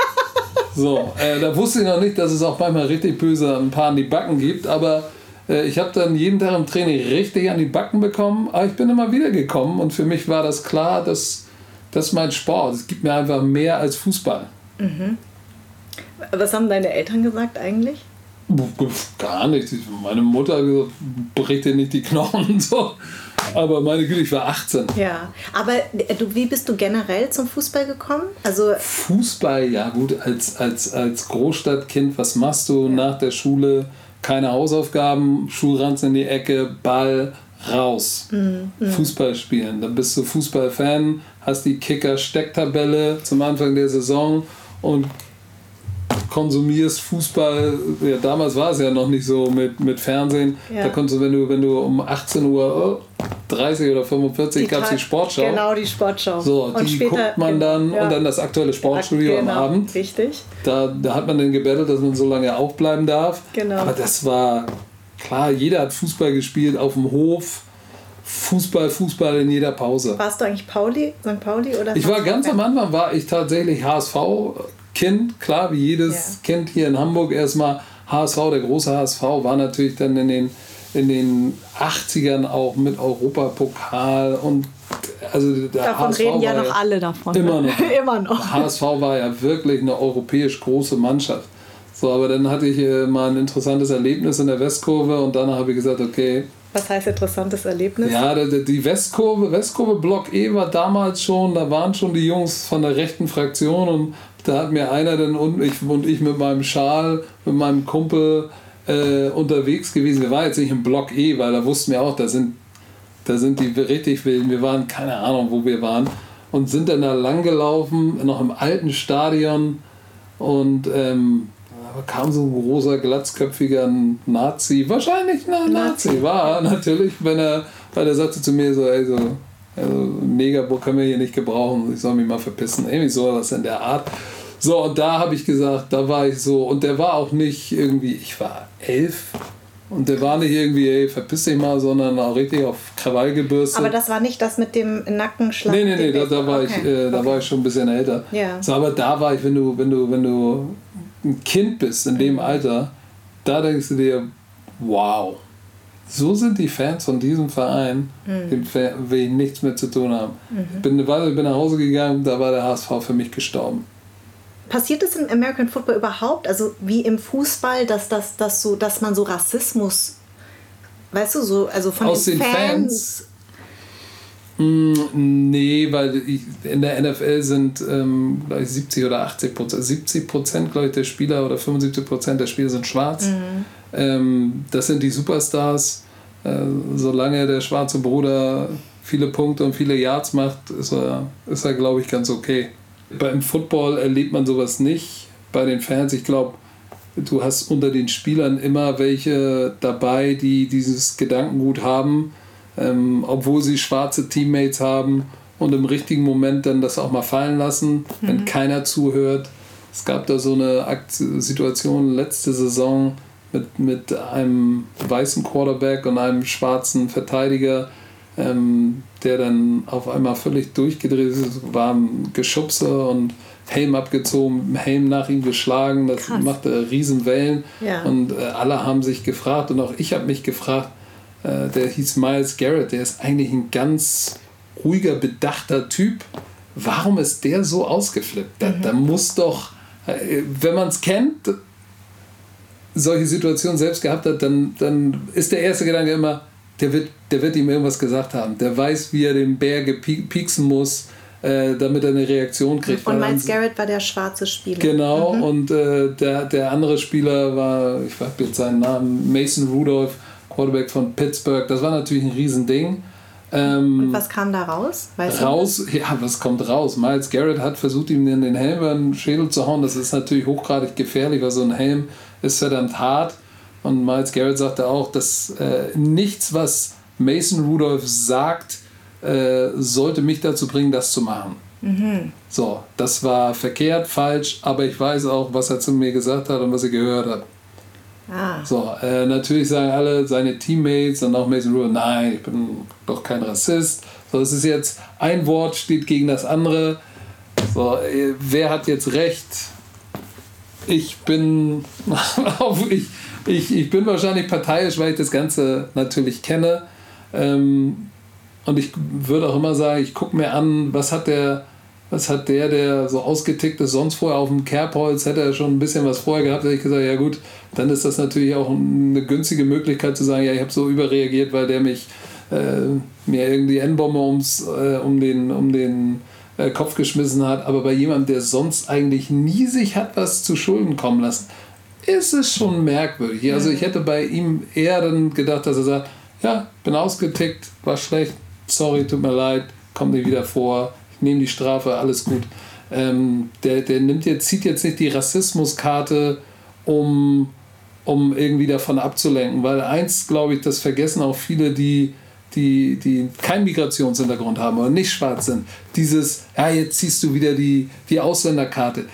Speaker 2: So, äh, da wusste ich noch nicht, dass es auch manchmal richtig böse ein paar an die Backen gibt, aber äh, ich habe dann jeden Tag im Training richtig an die Backen bekommen, aber ich bin immer wieder gekommen und für mich war das klar, dass das ist mein Sport. Es gibt mir einfach mehr als Fußball.
Speaker 1: Was haben deine Eltern gesagt eigentlich?
Speaker 2: Gar nichts. Meine Mutter hat gesagt, brich dir nicht die Knochen und so. Aber meine Güte, ich war 18.
Speaker 1: Ja, aber äh, du, wie bist du generell zum Fußball gekommen? Also,
Speaker 2: Fußball, ja gut, als, als, als Großstadtkind, was machst du nach der Schule? Keine Hausaufgaben, Schulranz in die Ecke, Ball, raus. Fußball spielen. Dann bist du Fußballfan, hast die Kicker-Stecktabelle zum Anfang der Saison und konsumierst Fußball. Ja, damals war es ja noch nicht so mit, mit Fernsehen.
Speaker 1: Ja.
Speaker 2: Da konntest du, wenn du, wenn du um 18 Uhr oh, 30 oder 45 gab es die Sportschau.
Speaker 1: Genau, die Sportschau.
Speaker 2: So,
Speaker 1: Und
Speaker 2: die
Speaker 1: später-
Speaker 2: guckt man dann
Speaker 1: ja.
Speaker 2: und dann das aktuelle Sportstudio
Speaker 1: genau,
Speaker 2: am Abend.
Speaker 1: Richtig.
Speaker 2: Da, da hat man dann gebettelt, dass man so lange aufbleiben darf.
Speaker 1: Genau.
Speaker 2: Aber das war klar, jeder hat Fußball gespielt auf dem Hof. Fußball, Fußball in jeder Pause.
Speaker 1: Warst du eigentlich Pauli, St. Pauli oder?
Speaker 2: Ich war ganz am Anfang, war ich tatsächlich HSV-Kind, klar, wie jedes
Speaker 1: Ja.
Speaker 2: Kind hier in Hamburg erstmal HSV, der große HSV, war natürlich dann in den, in den 80ern auch mit Europapokal und also der
Speaker 1: Davon
Speaker 2: HSV
Speaker 1: reden ja noch alle davon.
Speaker 2: Immer <laughs> noch.
Speaker 1: Immer noch.
Speaker 2: HSV war ja wirklich eine europäisch große Mannschaft. So, aber dann hatte ich äh, mal ein interessantes Erlebnis in der Westkurve und danach habe ich gesagt, okay,
Speaker 1: Was heißt interessantes Erlebnis?
Speaker 2: ja, die- Westkurve, Westkurve Block E war damals schon, da waren schon die Jungs von der rechten Fraktion und da hat mir einer dann und ich, und ich mit meinem Schal, mit meinem Kumpel äh, unterwegs gewesen. Wir waren jetzt nicht im Block E, weil da wussten wir auch, da sind, da sind die richtig wilden. Wir waren, keine Ahnung, wo wir waren und sind dann da lang gelaufen, noch im alten Stadion und ähm, da kam so ein großer, glatzköpfiger Nazi, wahrscheinlich ein Nazi, war natürlich, wenn er, weil er sagte zu mir so, ey, so, also, Negerburg können wir hier nicht gebrauchen, ich soll mich mal verpissen, irgendwie sowas in der Art. So, und da habe ich gesagt, da war ich so, und der war auch nicht irgendwie, ich war elf, und der war nicht irgendwie, ey, verpiss dich mal, sondern auch richtig auf Krawall gebürstet.
Speaker 1: Aber das war nicht das mit dem Nackenschlag.
Speaker 2: Nee, nee, nee, da, da, war,
Speaker 1: Okay,
Speaker 2: ich, äh, da
Speaker 1: okay.
Speaker 2: war ich schon ein bisschen älter.
Speaker 1: Ja.
Speaker 2: So, aber da war ich, wenn du, wenn du, wenn du ein Kind bist in
Speaker 1: Mhm.
Speaker 2: dem Alter, da denkst du dir, wow, so sind die Fans von diesem Verein,
Speaker 1: Mhm.
Speaker 2: dem Fa- will ich nichts mehr zu tun haben. Ich bin, weil ich bin nach Hause gegangen, da war der HSV für mich gestorben.
Speaker 1: Passiert es im American Football überhaupt? Also wie im Fußball, dass, das, dass, so, dass man so Rassismus, weißt du, so, also von
Speaker 2: Aus
Speaker 1: den,
Speaker 2: den Fans? Mm, Nee, weil in der NFL sind, ähm, ich, 70 oder 80 Prozent, 70 Prozent, glaube ich, der Spieler oder 75 Prozent der Spieler sind schwarz. Ähm, das sind die Superstars. Äh, solange der schwarze Bruder viele Punkte und viele Yards macht, ist er, ist er glaube ich, ganz okay. Beim Football erlebt man sowas nicht. Bei den Fans, ich glaube, du hast unter den Spielern immer welche dabei, die dieses Gedankengut haben, ähm, obwohl sie schwarze Teammates haben und im richtigen Moment dann das auch mal fallen lassen, wenn keiner zuhört. Es gab da so eine Situation letzte Saison mit, mit einem weißen Quarterback und einem schwarzen Verteidiger, ähm, der dann auf einmal völlig durchgedreht ist, war ein Geschubse und Helm abgezogen, Helm nach ihm geschlagen, das Krass. machte Riesenwellen ja. und äh, alle haben sich gefragt und auch ich habe mich gefragt, äh, der hieß Miles Garrett, der ist eigentlich ein ganz ruhiger, bedachter Typ. Warum ist der so ausgeflippt? Da, mhm. da muss doch, äh, wenn man es kennt, solche Situationen selbst gehabt hat, dann, dann ist der erste Gedanke immer, der wird, der wird ihm irgendwas gesagt haben. Der weiß, wie er den Bär pieksen muss, äh, damit er eine Reaktion kriegt.
Speaker 1: Und Miles Garrett war der schwarze Spieler.
Speaker 2: Genau, mhm. und äh, der, der andere Spieler war, ich weiß jetzt seinen Namen, Mason Rudolph, Quarterback von Pittsburgh. Das war natürlich ein Riesending.
Speaker 1: Ähm, und was kam da raus?
Speaker 2: Weißt raus, ja, was kommt raus? Miles Garrett hat versucht, ihm in den Helm über den Schädel zu hauen. Das ist natürlich hochgradig gefährlich, weil so ein Helm ist verdammt hart. Und Miles Garrett sagte auch, dass äh, nichts, was Mason Rudolph sagt, äh, sollte mich dazu bringen, das zu machen. Mhm. So, das war verkehrt, falsch, aber ich weiß auch, was er zu mir gesagt hat und was er gehört hat. Ah. So, äh, natürlich sagen alle seine Teammates und auch Mason Rudolph, nein, ich bin doch kein Rassist. So, es ist jetzt ein Wort steht gegen das andere. So, äh, wer hat jetzt recht? Ich bin <laughs> ich, ich, ich bin wahrscheinlich parteiisch, weil ich das Ganze natürlich kenne. Ähm, und ich würde auch immer sagen, ich gucke mir an, was hat der, was hat der, der so ausgetickt ist, sonst vorher auf dem Kerbholz, hätte er schon ein bisschen was vorher gehabt, hätte ich gesagt, ja gut, dann ist das natürlich auch eine günstige Möglichkeit zu sagen, ja, ich habe so überreagiert, weil der mich äh, mir irgendwie N-Bombe ums, äh, um den, um den äh, Kopf geschmissen hat. Aber bei jemandem, der sonst eigentlich nie sich hat was zu Schulden kommen lassen, ist es schon merkwürdig. Also ich hätte bei ihm eher dann gedacht, dass er sagt, ja, bin ausgetickt, war schlecht, sorry, tut mir leid, kommt nicht wieder vor, nehme die Strafe, alles gut. Ähm, der, der nimmt jetzt, zieht jetzt nicht die Rassismuskarte, um, um irgendwie davon abzulenken, weil eins, glaube ich, das vergessen auch viele, die die, die keinen Migrationshintergrund haben oder nicht schwarz sind, dieses, ja, jetzt ziehst du wieder die, die Ausländerkarte,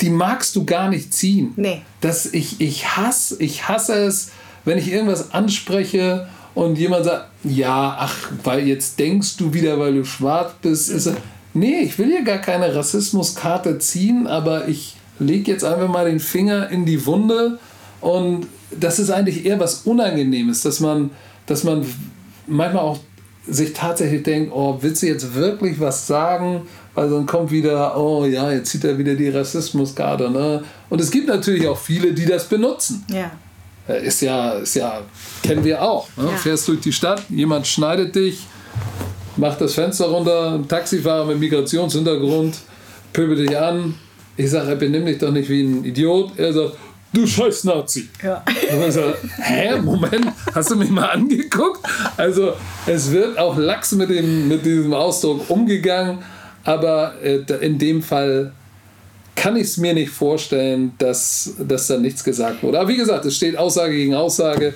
Speaker 2: die magst du gar nicht ziehen. Nee. Das, ich, ich, hasse, ich hasse es, wenn ich irgendwas anspreche und jemand sagt, ja, ach, weil jetzt denkst du wieder, weil du schwarz bist. Ist, nee, ich will hier gar keine Rassismuskarte ziehen, aber ich lege jetzt einfach mal den Finger in die Wunde und das ist eigentlich eher was Unangenehmes, dass man, dass man manchmal auch sich tatsächlich denkt, oh, willst du jetzt wirklich was sagen? Weil dann kommt wieder, oh ja, jetzt zieht er wieder die Rassismuskarte. Ne? Und es gibt natürlich auch viele, die das benutzen. Ja. Äh, ist ja, ist ja, kennen wir auch. Ne? Ja. Fährst durch die Stadt, jemand schneidet dich, macht das Fenster runter, ein Taxifahrer mit Migrationshintergrund, pöbelt dich an. Ich sage, benimm dich doch nicht wie ein Idiot. Er sagt, du scheiß Nazi. Ja. Und ich sage, hä, Moment, hast du mich mal angeguckt? Also es wird auch lax mit, dem, mit diesem Ausdruck umgegangen, aber äh, in dem Fall kann ich es mir nicht vorstellen, dass, dass da nichts gesagt wurde. Aber wie gesagt, es steht Aussage gegen Aussage.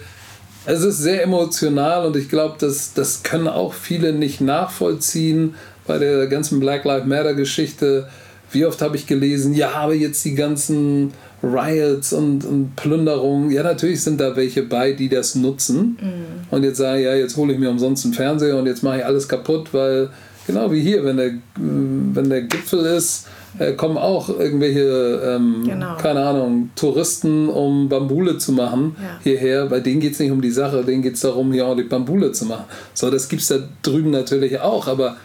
Speaker 2: Es ist sehr emotional und ich glaube, das, das können auch viele nicht nachvollziehen bei der ganzen Black Lives Matter Geschichte. Wie oft habe ich gelesen, ja, aber jetzt die ganzen Riots und, und Plünderungen. Ja, natürlich sind da welche bei, die das nutzen mhm. und jetzt sagen, ja, jetzt hole ich mir umsonst einen Fernseher und jetzt mache ich alles kaputt, weil genau wie hier, wenn der, wenn der Gipfel ist, äh, kommen auch irgendwelche, ähm, genau. keine Ahnung, Touristen, um Bambule zu machen ja. hierher. Bei denen geht es nicht um die Sache, denen geht es darum, hier auch die Bambule zu machen. So, das gibt es da drüben natürlich auch, aber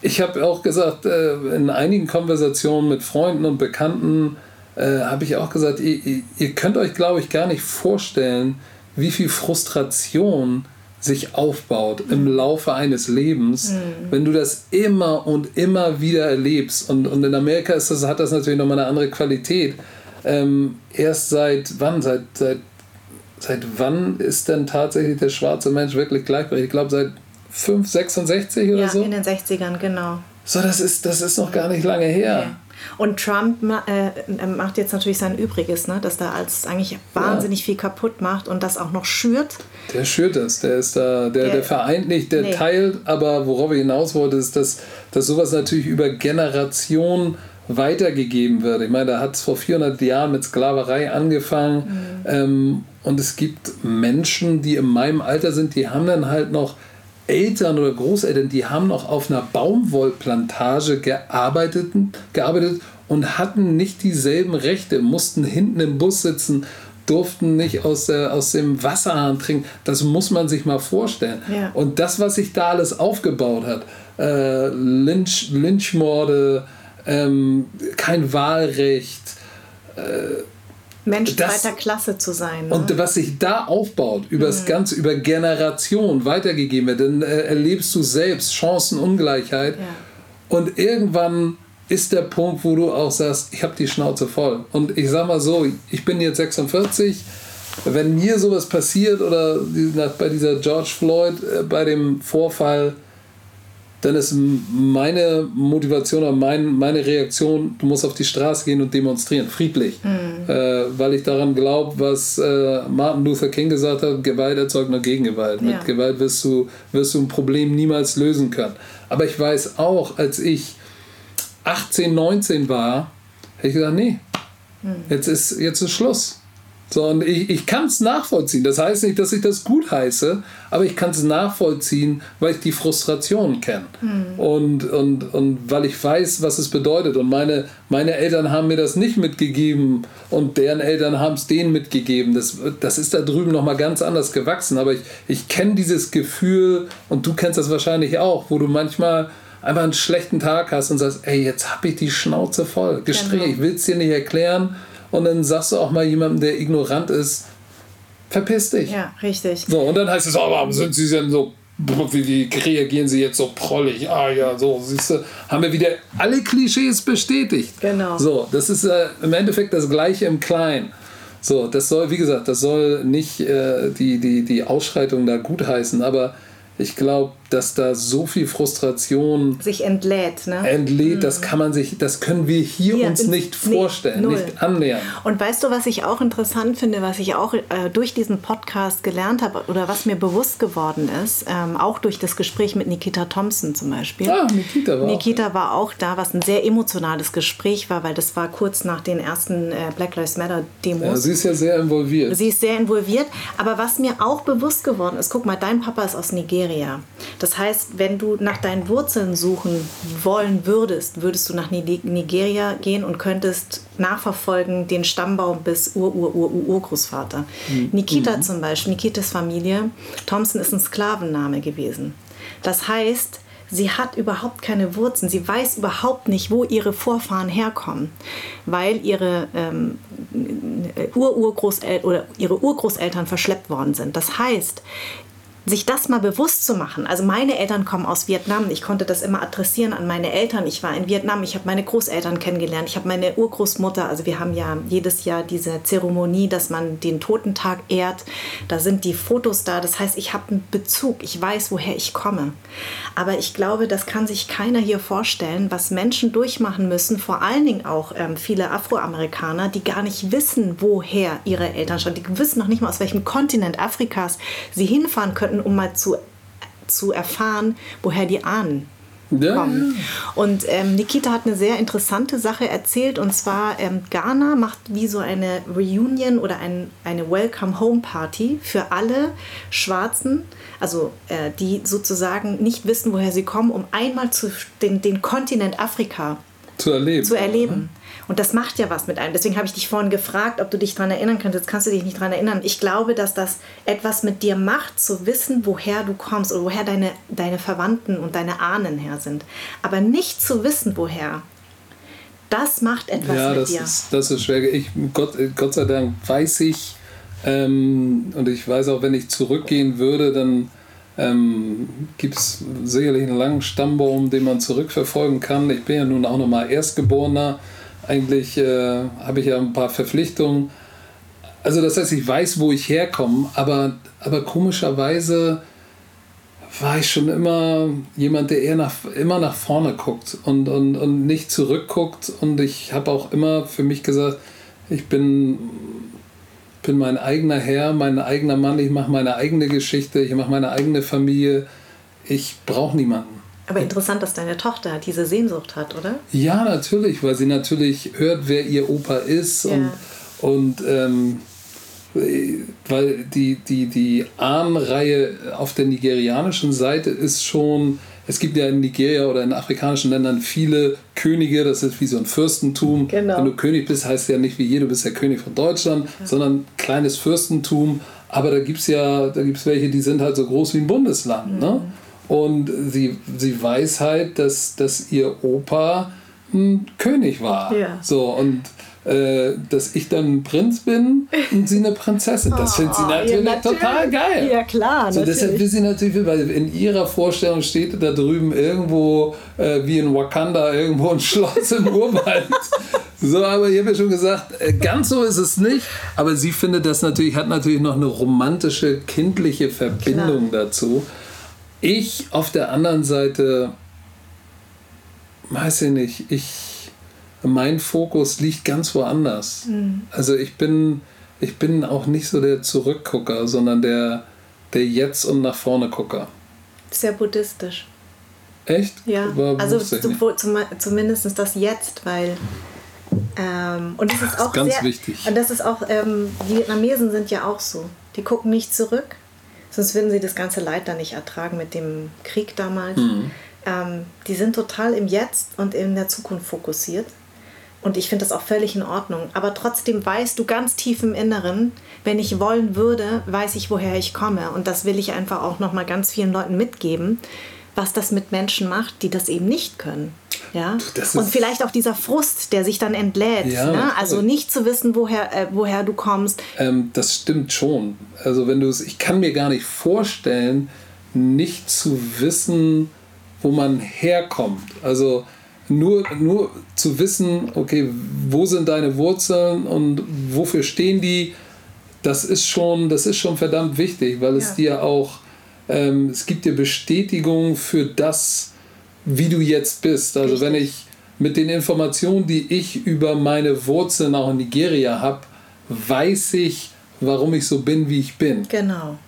Speaker 2: ich habe auch gesagt, äh, in einigen Konversationen mit Freunden und Bekannten, äh, habe ich auch gesagt, ihr, ihr könnt euch, glaube ich, gar nicht vorstellen, wie viel Frustration sich aufbaut im Laufe eines Lebens, mhm. wenn du das immer und immer wieder erlebst. Und, und in Amerika ist das, hat das natürlich nochmal eine andere Qualität. Ähm, erst seit wann? Seit, seit, seit wann ist denn tatsächlich der schwarze Mensch wirklich gleichberechtigt? Ich glaube seit 5, 66 oder
Speaker 1: ja,
Speaker 2: so?
Speaker 1: in den 60ern, genau.
Speaker 2: So, das ist, das ist noch gar nicht lange her. Okay.
Speaker 1: Und Trump äh, macht jetzt natürlich sein Übriges, ne? dass da als eigentlich wahnsinnig ja. viel kaputt macht und das auch noch schürt.
Speaker 2: Der schürt das, der ist da, der, der, der vereint nicht, der nee. teilt, aber worauf ich hinaus wollte, ist, dass, dass sowas natürlich über Generationen weitergegeben wird. Ich meine, da hat es vor 400 Jahren mit Sklaverei angefangen mhm. ähm, und es gibt Menschen, die in meinem Alter sind, die haben dann halt noch Eltern oder Großeltern, die haben noch auf einer Baumwollplantage gearbeitet, gearbeitet und hatten nicht dieselben Rechte, mussten hinten im Bus sitzen, durften nicht aus, der, aus dem Wasserhahn trinken. Das muss man sich mal vorstellen. Ja. Und das, was sich da alles aufgebaut hat, äh, Lynch, Lynchmorde, ähm, kein Wahlrecht, äh,
Speaker 1: Mensch das, zweiter Klasse zu sein.
Speaker 2: Ne? Und was sich da aufbaut, über das mhm. Ganze, über Generationen weitergegeben wird, dann äh, erlebst du selbst Chancenungleichheit. Ja. Und irgendwann ist der Punkt, wo du auch sagst, ich habe die Schnauze voll. Und ich sag mal so, ich bin jetzt 46. Wenn mir sowas passiert oder bei dieser George Floyd, äh, bei dem Vorfall, dann ist meine Motivation oder mein, meine Reaktion, du musst auf die Straße gehen und demonstrieren, friedlich. Mhm. Äh, weil ich daran glaube, was äh, Martin Luther King gesagt hat, Gewalt erzeugt nur Gegengewalt. Ja. Mit Gewalt wirst du, wirst du ein Problem niemals lösen können. Aber ich weiß auch, als ich 18, 19 war, habe ich gesagt, nee, mhm. jetzt, ist, jetzt ist Schluss. Sondern ich, ich kann es nachvollziehen. Das heißt nicht, dass ich das gut heiße, aber ich kann es nachvollziehen, weil ich die Frustration kenne. Mhm. Und, und, und weil ich weiß, was es bedeutet. Und meine, meine Eltern haben mir das nicht mitgegeben und deren Eltern haben es denen mitgegeben. Das, das ist da drüben nochmal ganz anders gewachsen. Aber ich, ich kenne dieses Gefühl und du kennst das wahrscheinlich auch, wo du manchmal einfach einen schlechten Tag hast und sagst, ey, jetzt habe ich die Schnauze voll. Gestrickt, genau. ich will es dir nicht erklären und dann sagst du auch mal jemandem, der ignorant ist, verpiss dich.
Speaker 1: Ja, richtig.
Speaker 2: So, und dann heißt es, oh, warum sind sie denn so, wie, wie reagieren sie jetzt so prollig? Ah ja, so, siehst du, haben wir wieder alle Klischees bestätigt.
Speaker 1: Genau.
Speaker 2: So, das ist äh, im Endeffekt das Gleiche im Kleinen. So, das soll, wie gesagt, das soll nicht äh, die, die, die Ausschreitung da gutheißen, aber ich glaube, dass da so viel Frustration
Speaker 1: sich entlädt. Ne?
Speaker 2: Entlädt, mhm. das kann man sich, das können wir hier, hier uns nicht vorstellen, null. nicht annähern.
Speaker 1: Und weißt du, was ich auch interessant finde, was ich auch äh, durch diesen Podcast gelernt habe oder was mir bewusst geworden ist, ähm, auch durch das Gespräch mit Nikita Thompson zum Beispiel.
Speaker 2: Ah, Nikita war
Speaker 1: Nikita auch, war auch da, was ein sehr emotionales Gespräch war, weil das war kurz nach den ersten äh, Black Lives Matter Demos. Ja,
Speaker 2: sie ist ja sehr involviert.
Speaker 1: Sie ist sehr involviert, aber was mir auch bewusst geworden ist, guck mal, dein Papa ist aus Nigeria. Das heißt, wenn du nach deinen Wurzeln suchen wollen würdest, würdest du nach Nigeria gehen und könntest nachverfolgen den Stammbaum bis Ur-Ur-Ur-Urgroßvater. Mhm. Nikita mhm. zum Beispiel, Nikitas Familie, Thompson ist ein Sklavenname gewesen. Das heißt, sie hat überhaupt keine Wurzeln. Sie weiß überhaupt nicht, wo ihre Vorfahren herkommen, weil ihre ähm, Ururgroßeltern oder ihre Urgroßeltern verschleppt worden sind. Das heißt, sich das mal bewusst zu machen. Also meine Eltern kommen aus Vietnam. Ich konnte das immer adressieren an meine Eltern. Ich war in Vietnam. Ich habe meine Großeltern kennengelernt. Ich habe meine Urgroßmutter. Also wir haben ja jedes Jahr diese Zeremonie, dass man den Totentag ehrt. Da sind die Fotos da. Das heißt, ich habe einen Bezug. Ich weiß, woher ich komme. Aber ich glaube, das kann sich keiner hier vorstellen, was Menschen durchmachen müssen. Vor allen Dingen auch ähm, viele Afroamerikaner, die gar nicht wissen, woher ihre Eltern stammen. Die wissen noch nicht mal, aus welchem Kontinent Afrikas sie hinfahren könnten werden, um mal zu, zu erfahren, woher die Ahnen. Ja. Und ähm, Nikita hat eine sehr interessante Sache erzählt und zwar ähm, Ghana macht wie so eine Reunion oder ein, eine Welcome Home Party für alle Schwarzen, also äh, die sozusagen nicht wissen, woher sie kommen, um einmal zu, den, den Kontinent Afrika
Speaker 2: zu erleben.
Speaker 1: Zu erleben. Und das macht ja was mit einem. Deswegen habe ich dich vorhin gefragt, ob du dich daran erinnern könntest. Jetzt kannst du dich nicht daran erinnern. Ich glaube, dass das etwas mit dir macht, zu wissen, woher du kommst oder woher deine, deine Verwandten und deine Ahnen her sind. Aber nicht zu wissen, woher. Das macht etwas
Speaker 2: ja,
Speaker 1: mit
Speaker 2: das
Speaker 1: dir.
Speaker 2: Ist, das ist schwer. Ich, Gott, Gott sei Dank weiß ich, ähm, und ich weiß auch, wenn ich zurückgehen würde, dann ähm, gibt es sicherlich einen langen Stammbaum, den man zurückverfolgen kann. Ich bin ja nun auch noch mal Erstgeborener eigentlich äh, habe ich ja ein paar Verpflichtungen. Also das heißt, ich weiß, wo ich herkomme, aber, aber komischerweise war ich schon immer jemand, der eher nach, immer nach vorne guckt und, und, und nicht zurückguckt. Und ich habe auch immer für mich gesagt, ich bin, bin mein eigener Herr, mein eigener Mann, ich mache meine eigene Geschichte, ich mache meine eigene Familie. Ich brauche niemanden.
Speaker 1: Aber interessant, dass deine Tochter diese Sehnsucht hat, oder?
Speaker 2: Ja, natürlich, weil sie natürlich hört, wer ihr Opa ist ja. und, und ähm, weil die, die, die Ahnenreihe auf der nigerianischen Seite ist schon, es gibt ja in Nigeria oder in afrikanischen Ländern viele Könige, das ist wie so ein Fürstentum. Genau. Wenn du König bist, heißt ja nicht wie jeder, du bist der König von Deutschland, ja. sondern kleines Fürstentum. Aber da gibt es ja, da gibt es welche, die sind halt so groß wie ein Bundesland. Mhm. Ne? Und sie, sie weiß halt, dass, dass ihr Opa ein König war. Ja. So, und äh, dass ich dann ein Prinz bin und sie eine Prinzessin. Das findet sie <laughs> natürlich, ja, natürlich, total geil.
Speaker 1: Ja, klar.
Speaker 2: So, deshalb will sie natürlich, weil in ihrer Vorstellung steht da drüben irgendwo äh, wie in Wakanda irgendwo ein Schloss im Urwald. <laughs> So, aber ich habe ja schon gesagt, äh, ganz so ist es nicht. Aber sie findet das natürlich, hat natürlich noch eine romantische, kindliche Verbindung Klar. dazu. Ich auf der anderen Seite, weiß ich nicht, ich, mein Fokus liegt ganz woanders. Mhm. Also ich bin, ich bin auch nicht so der Zurückgucker, sondern der, der Jetzt- und nach vorne Gucker.
Speaker 1: Sehr buddhistisch.
Speaker 2: Echt?
Speaker 1: Ja, also zum, zum, zumindest das Jetzt, weil ähm, und das ist das auch ist
Speaker 2: ganz
Speaker 1: sehr,
Speaker 2: wichtig.
Speaker 1: Und das ist auch, ähm, die Vietnamesen sind ja auch so. Die gucken nicht zurück, Sonst würden sie das ganze Leid da nicht ertragen mit dem Krieg damals. Mhm. Ähm, die sind total im Jetzt und in der Zukunft fokussiert. Und ich finde das auch völlig in Ordnung. Aber trotzdem weißt du ganz tief im Inneren, wenn ich wollen würde, weiß ich, woher ich komme. Und das will ich einfach auch nochmal ganz vielen Leuten mitgeben, was das mit Menschen macht, die das eben nicht können. Ja? Und vielleicht auch dieser Frust, der sich dann entlädt. Ja, ne? Also nicht zu wissen, woher, äh, woher du kommst.
Speaker 2: Ähm, das stimmt schon. Also wenn du es, ich kann mir gar nicht vorstellen, nicht zu wissen, wo man herkommt. Also nur, nur zu wissen, okay, wo sind deine Wurzeln und wofür stehen die, das ist schon, das ist schon verdammt wichtig, weil es ja. dir auch, ähm, es gibt dir Bestätigung für das, wie du jetzt bist. Also Richtig. wenn ich mit den Informationen, die ich über meine Wurzeln auch in Nigeria habe, weiß ich, warum ich so bin, wie ich bin.
Speaker 1: Genau.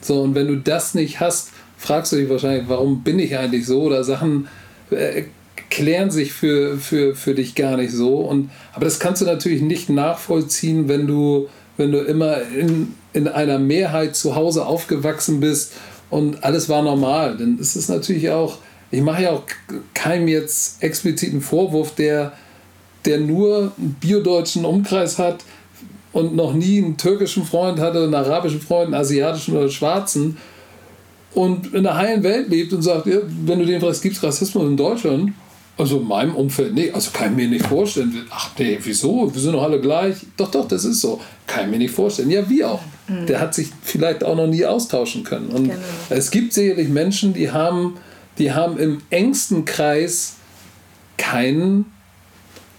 Speaker 2: So, und wenn du das nicht hast, fragst du dich wahrscheinlich, warum bin ich eigentlich so? Oder Sachen äh, klären sich für, für, für dich gar nicht so. Und, aber das kannst du natürlich nicht nachvollziehen, wenn du, wenn du immer in, in einer Mehrheit zu Hause aufgewachsen bist und alles war normal. Denn es ist natürlich auch ich mache ja auch keinem jetzt expliziten Vorwurf, der, der nur einen biodeutschen Umkreis hat und noch nie einen türkischen Freund hatte, einen arabischen Freund, einen asiatischen oder schwarzen und in der heilen Welt lebt und sagt, ja, wenn du den fragst, gibt es Rassismus in Deutschland? Also in meinem Umfeld, nee, also kann ich mir nicht vorstellen. Ach nee, wieso? Wir sind doch alle gleich. Doch, doch, das ist so. Kann ich mir nicht vorstellen. Ja, wie auch. Mhm. Der hat sich vielleicht auch noch nie austauschen können. Und genau. es gibt sicherlich Menschen, die haben die haben im engsten Kreis keinen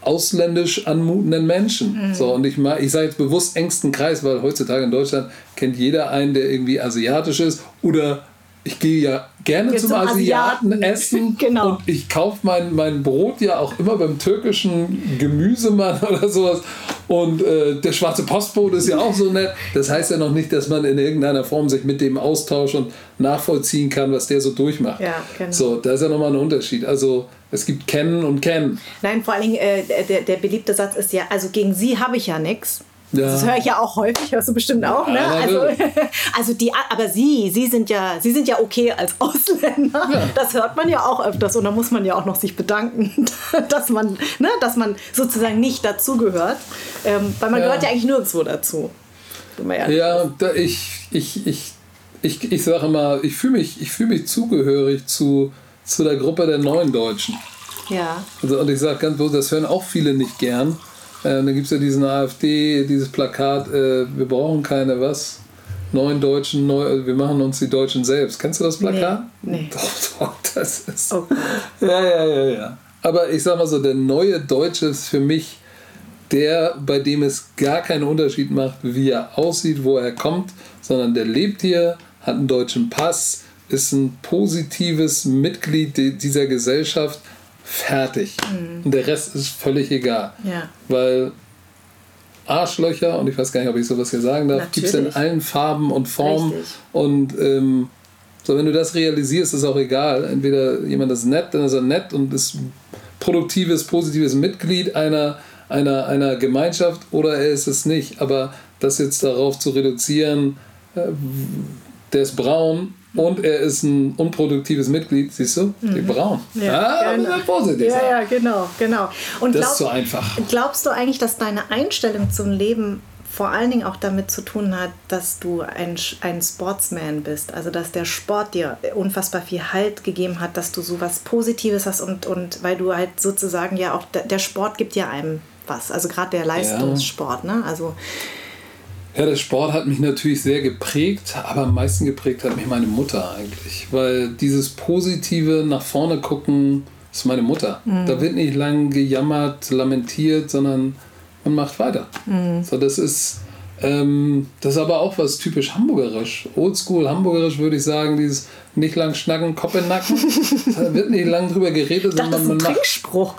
Speaker 2: ausländisch anmutenden Menschen. Mhm. So, und ich, ich sage jetzt bewusst engsten Kreis, weil heutzutage in Deutschland kennt jeder einen, der irgendwie asiatisch ist oder ich gehe ja gerne zum, zum, Asiaten, Asiaten essen <laughs> genau. und ich kaufe mein, mein Brot ja auch immer beim türkischen Gemüsemann <laughs> oder sowas. Und äh, der schwarze Postbote ist ja auch so nett. Das heißt ja noch nicht, dass man in irgendeiner Form sich mit dem austauscht und nachvollziehen kann, was der so durchmacht.
Speaker 1: Ja, genau.
Speaker 2: So, da ist ja nochmal ein Unterschied. Also es gibt Kennen und Kennen.
Speaker 1: Nein, vor allen Dingen, äh, der, der beliebte Satz ist ja, also gegen sie habe ich ja nichts. Ja. Das höre ich ja auch häufig, hörst du bestimmt auch, ne? Also, <laughs> also die, aber Sie, Sie sind ja, Sie sind ja okay als Ausländer. Ja. Das hört man ja auch öfters und da muss man ja auch noch sich bedanken, <laughs> dass man, ne, dass man sozusagen nicht dazugehört, ähm, weil man ja. gehört ja eigentlich nirgendwo dazu.
Speaker 2: Ja, da ich, ich, ich, ich, ich sage immer, ich fühle mich, fühl mich zugehörig zu, zu der Gruppe der neuen Deutschen.
Speaker 1: Ja.
Speaker 2: Also, und ich sage ganz bloß, das hören auch viele nicht gern. Äh, dann gibt es ja diesen AfD, dieses Plakat, äh, wir brauchen keine was. Neuen Deutschen, neu, wir machen uns die Deutschen selbst. Kennst du das Plakat?
Speaker 1: Nee. nee. <laughs>
Speaker 2: Doch, doch, das ist. Okay. <laughs> Ja, ja, ja, ja. Aber ich sag mal so, der neue Deutsche ist für mich der, bei dem es gar keinen Unterschied macht, wie er aussieht, wo er kommt, sondern der lebt hier, hat einen deutschen Pass, ist ein positives Mitglied dieser Gesellschaft, fertig. Mhm. Und der Rest ist völlig egal.
Speaker 1: Ja.
Speaker 2: Weil Arschlöcher, und ich weiß gar nicht, ob ich sowas hier sagen darf, gibt es in allen Farben und Formen. Richtig. Und ähm, so, wenn du das realisierst, ist auch egal. Entweder jemand ist nett, dann ist er nett und ist produktives, positives Mitglied einer, einer, einer Gemeinschaft oder er ist es nicht. Aber das jetzt darauf zu reduzieren, äh, der ist braun und er ist ein unproduktives Mitglied, siehst du? Mhm. Die braun.
Speaker 1: Ja, ah, genau. positiv. Ja, ja, genau, genau. Und
Speaker 2: das glaub, ist so einfach.
Speaker 1: Glaubst du eigentlich, dass deine Einstellung zum Leben vor allen Dingen auch damit zu tun hat, dass du ein, ein Sportsman bist. Also dass der Sport dir unfassbar viel Halt gegeben hat, dass du so was Positives hast und, und weil du halt sozusagen ja auch, der Sport gibt ja einem was. Also gerade der Leistungssport, ja. ne? Also
Speaker 2: ja, der Sport hat mich natürlich sehr geprägt, aber am meisten geprägt hat mich meine Mutter eigentlich. Weil dieses positive nach vorne gucken ist meine Mutter. Mhm. Da wird nicht lang gejammert, lamentiert, sondern und macht weiter. Mhm. So, das ist ähm, das ist aber auch was typisch hamburgerisch. Oldschool hamburgerisch würde ich sagen, dieses nicht lang schnacken, Kopf in den Nacken. <laughs> da wird nicht lang drüber geredet,
Speaker 1: ich sondern man macht. Trinkspruch.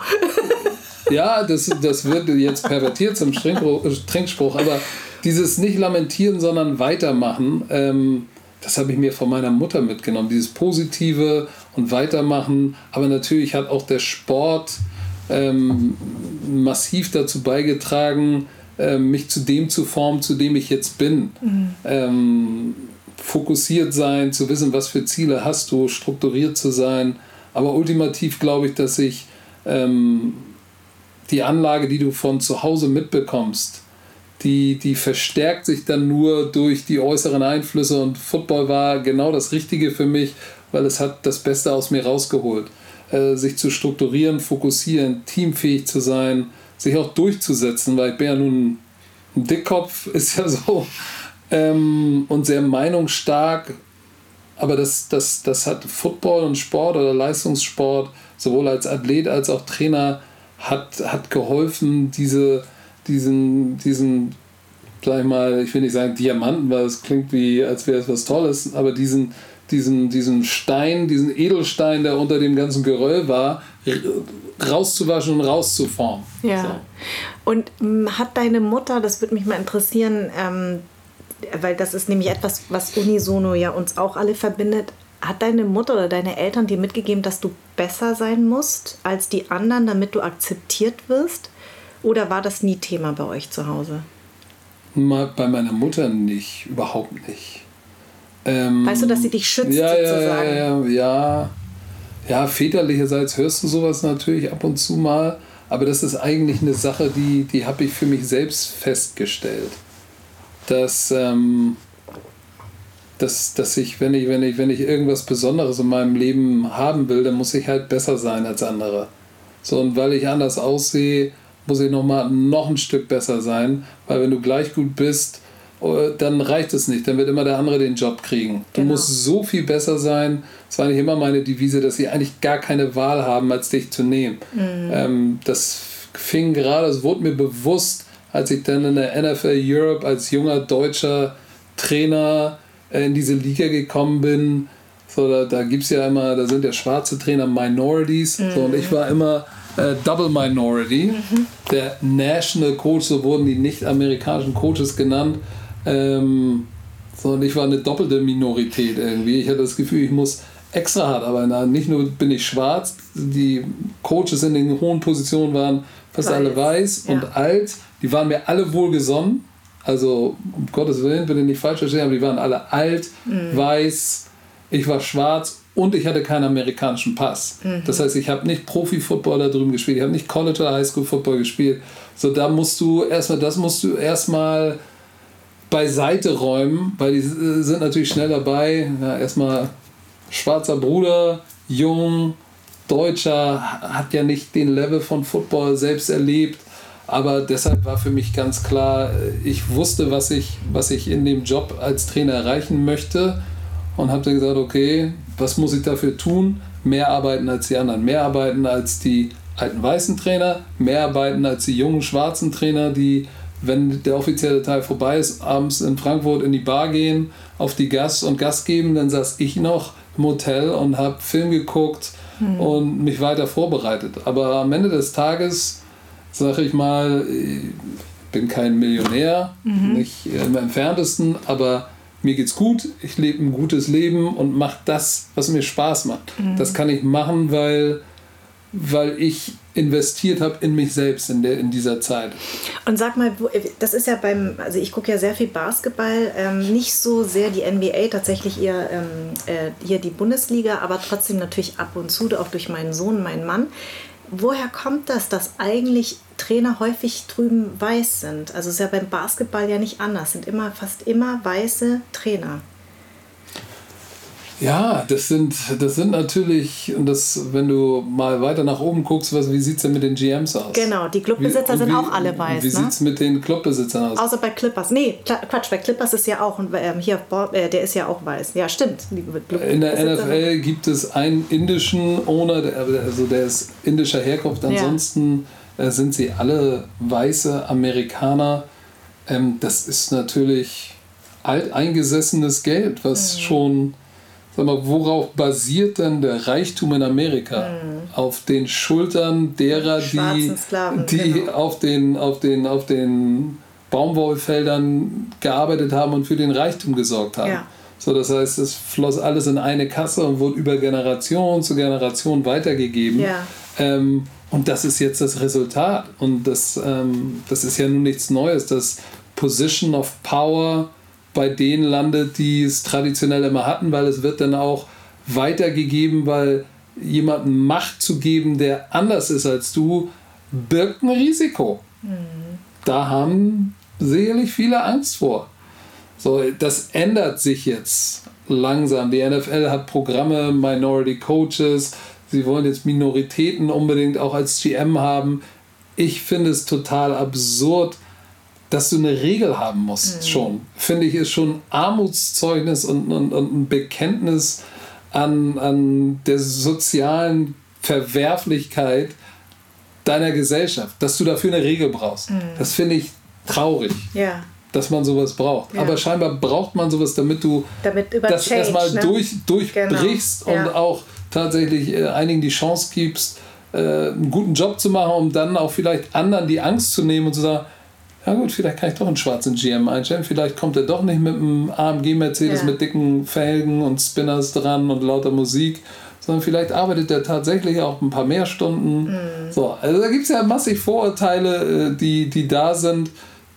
Speaker 2: ja, das, das wird jetzt pervertiert zum Trinkspruch, aber dieses nicht lamentieren, sondern weitermachen, ähm, das habe ich mir von meiner Mutter mitgenommen. Dieses Positive und Weitermachen, aber natürlich hat auch der Sport ähm, massiv dazu beigetragen, äh, mich zu dem zu formen, zu dem ich jetzt bin. Mhm. Ähm, fokussiert sein, zu wissen, was für Ziele hast du, strukturiert zu sein. Aber ultimativ glaube ich, dass ich ähm, die Anlage, die du von zu Hause mitbekommst, die, die verstärkt sich dann nur durch die äußeren Einflüsse und Football war genau das Richtige für mich, weil es hat das Beste aus mir rausgeholt. Äh, sich zu strukturieren, fokussieren, teamfähig zu sein, sich auch durchzusetzen, weil ich bin ja nun ein Dickkopf, <laughs> ist ja so, ähm, und sehr meinungsstark. Aber das, das, das hat Football und Sport oder Leistungssport, sowohl als Athlet als auch Trainer, hat, hat geholfen, diese, diesen, diesen, sag ich mal, ich will nicht sagen Diamanten, weil es klingt wie, als wäre es was Tolles, aber diesen, diesen, diesen Stein, diesen Edelstein, der unter dem ganzen Geröll war, rauszuwaschen und rauszuformen.
Speaker 1: Ja. So. Und ähm, hat deine Mutter, das würde mich mal interessieren, ähm, weil das ist nämlich etwas, was unisono ja uns auch alle verbindet. Hat deine Mutter oder deine Eltern dir mitgegeben, dass du besser sein musst als die anderen, damit du akzeptiert wirst? Oder war das nie Thema bei euch zu Hause?
Speaker 2: Bei meiner Mutter nicht, überhaupt nicht.
Speaker 1: Ähm, weißt du, dass sie dich schützt
Speaker 2: ja, sozusagen? Ja, ja, ja. Ja, väterlicherseits hörst du sowas natürlich ab und zu mal, aber das ist eigentlich eine Sache, die, die habe ich für mich selbst festgestellt. Dass, ähm, dass, dass ich, wenn ich, wenn ich, wenn ich irgendwas Besonderes in meinem Leben haben will, dann muss ich halt besser sein als andere. So, und weil ich anders aussehe, muss ich nochmal noch ein Stück besser sein, weil wenn du gleich gut bist, äh, dann reicht es nicht. Dann wird immer der andere den Job kriegen. Du genau. musst so viel besser sein. Das war nicht immer meine Devise, dass sie eigentlich gar keine Wahl haben, als dich zu nehmen. Mhm. Ähm, das fing gerade, es wurde mir bewusst, als ich dann in der NFL Europe als junger deutscher Trainer äh, in diese Liga gekommen bin. So, da, da gibt es ja immer, da sind ja schwarze Trainer Minorities. Mhm. So, und ich war immer äh, Double Minority, mhm. der National Coach, so wurden die nicht-amerikanischen Coaches genannt. Ähm, sondern ich war eine doppelte Minorität irgendwie. Ich hatte das Gefühl, ich muss extra hart arbeiten. Nicht nur bin ich schwarz, die Coaches in den hohen Positionen waren fast weiß. alle weiß ja. und alt. Die waren mir alle wohlgesonnen. Also, um Gottes Willen, bitte nicht falsch verstehen, aber die waren alle alt, mhm. weiß. Ich war schwarz und ich hatte keinen amerikanischen Pass. Mhm. Das heißt, ich habe nicht Profi-Football da drüben gespielt, ich habe nicht College oder Highschool-Football gespielt. So, da musst du erstmal, das musst du erstmal beiseite räumen, weil die sind natürlich schnell dabei. Ja, erstmal schwarzer Bruder, jung, Deutscher, hat ja nicht den Level von Football selbst erlebt. Aber deshalb war für mich ganz klar, ich wusste, was ich, was ich in dem Job als Trainer erreichen möchte und habe dann gesagt, okay, was muss ich dafür tun? Mehr arbeiten als die anderen, mehr arbeiten als die alten weißen Trainer, mehr arbeiten als die jungen schwarzen Trainer, die wenn der offizielle Teil vorbei ist, abends in Frankfurt in die Bar gehen, auf die Gas und Gas geben, dann saß ich noch im Hotel und habe Film geguckt mhm. und mich weiter vorbereitet. Aber am Ende des Tages, sage ich mal, ich bin kein Millionär, mhm. nicht im entferntesten, aber mir geht's gut, ich lebe ein gutes Leben und mache das, was mir Spaß macht. Mhm. Das kann ich machen, weil weil ich investiert habe in mich selbst in, der, in dieser Zeit.
Speaker 1: Und sag mal, das ist ja beim, also ich gucke ja sehr viel Basketball, ähm, nicht so sehr die NBA, tatsächlich eher ähm, äh, hier die Bundesliga, aber trotzdem natürlich ab und zu, auch durch meinen Sohn, meinen Mann. Woher kommt das, dass eigentlich Trainer häufig drüben weiß sind? Also es ist ja beim Basketball ja nicht anders, sind immer fast immer weiße Trainer.
Speaker 2: Ja, das sind, das sind natürlich, und das, wenn du mal weiter nach oben guckst, was, wie sieht es denn mit den GMs aus?
Speaker 1: Genau, die Clubbesitzer wie, sind wie, auch alle weiß.
Speaker 2: Wie ne? sieht es mit den Clubbesitzern aus?
Speaker 1: Außer bei Clippers. Nee, Quatsch, bei Clippers ist ja auch, ähm, hier, äh, der ist ja auch weiß. Ja, stimmt.
Speaker 2: In der NFL gibt es einen indischen Owner, also der ist indischer Herkunft. Ansonsten ja. äh, sind sie alle weiße Amerikaner. Ähm, das ist natürlich alteingesessenes Geld, was mhm. schon Sag mal, worauf basiert denn der Reichtum in Amerika? Mhm. Auf den Schultern derer, die, Sklaven, die genau. auf, den, auf, den, auf den Baumwollfeldern gearbeitet haben und für den Reichtum gesorgt haben. Ja. So, das heißt, es floss alles in eine Kasse und wurde über Generation zu Generation weitergegeben. Ja. Ähm, und das ist jetzt das Resultat. Und das, ähm, das ist ja nun nichts Neues. Das Position of Power bei denen landet, die es traditionell immer hatten, weil es wird dann auch weitergegeben, weil jemandem Macht zu geben, der anders ist als du, birgt ein Risiko. Mhm. Da haben sicherlich viele Angst vor. So, das ändert sich jetzt langsam. Die NFL hat Programme, Minority Coaches, sie wollen jetzt Minoritäten unbedingt auch als GM haben. Ich finde es total absurd, dass du eine Regel haben musst, mhm. schon, finde ich, ist schon Armutszeugnis und, und, und ein Bekenntnis an, an der sozialen Verwerflichkeit deiner Gesellschaft, dass du dafür eine Regel brauchst. Mhm. Das finde ich traurig. Ja. Dass man sowas braucht. Ja. Aber scheinbar braucht man sowas, damit du damit das erstmal ne? durch, durchbrichst genau. und ja. auch tatsächlich äh, einigen die Chance gibst, äh, einen guten Job zu machen, um dann auch vielleicht anderen die Angst zu nehmen und zu sagen, ja gut, vielleicht kann ich doch einen schwarzen GM einstellen. Vielleicht kommt er doch nicht mit einem AMG Mercedes ja. mit dicken Felgen und Spinners dran und lauter Musik, sondern vielleicht arbeitet er tatsächlich auch ein paar mehr Stunden. Mhm. So, also da gibt es ja massig Vorurteile, äh, die, die da sind,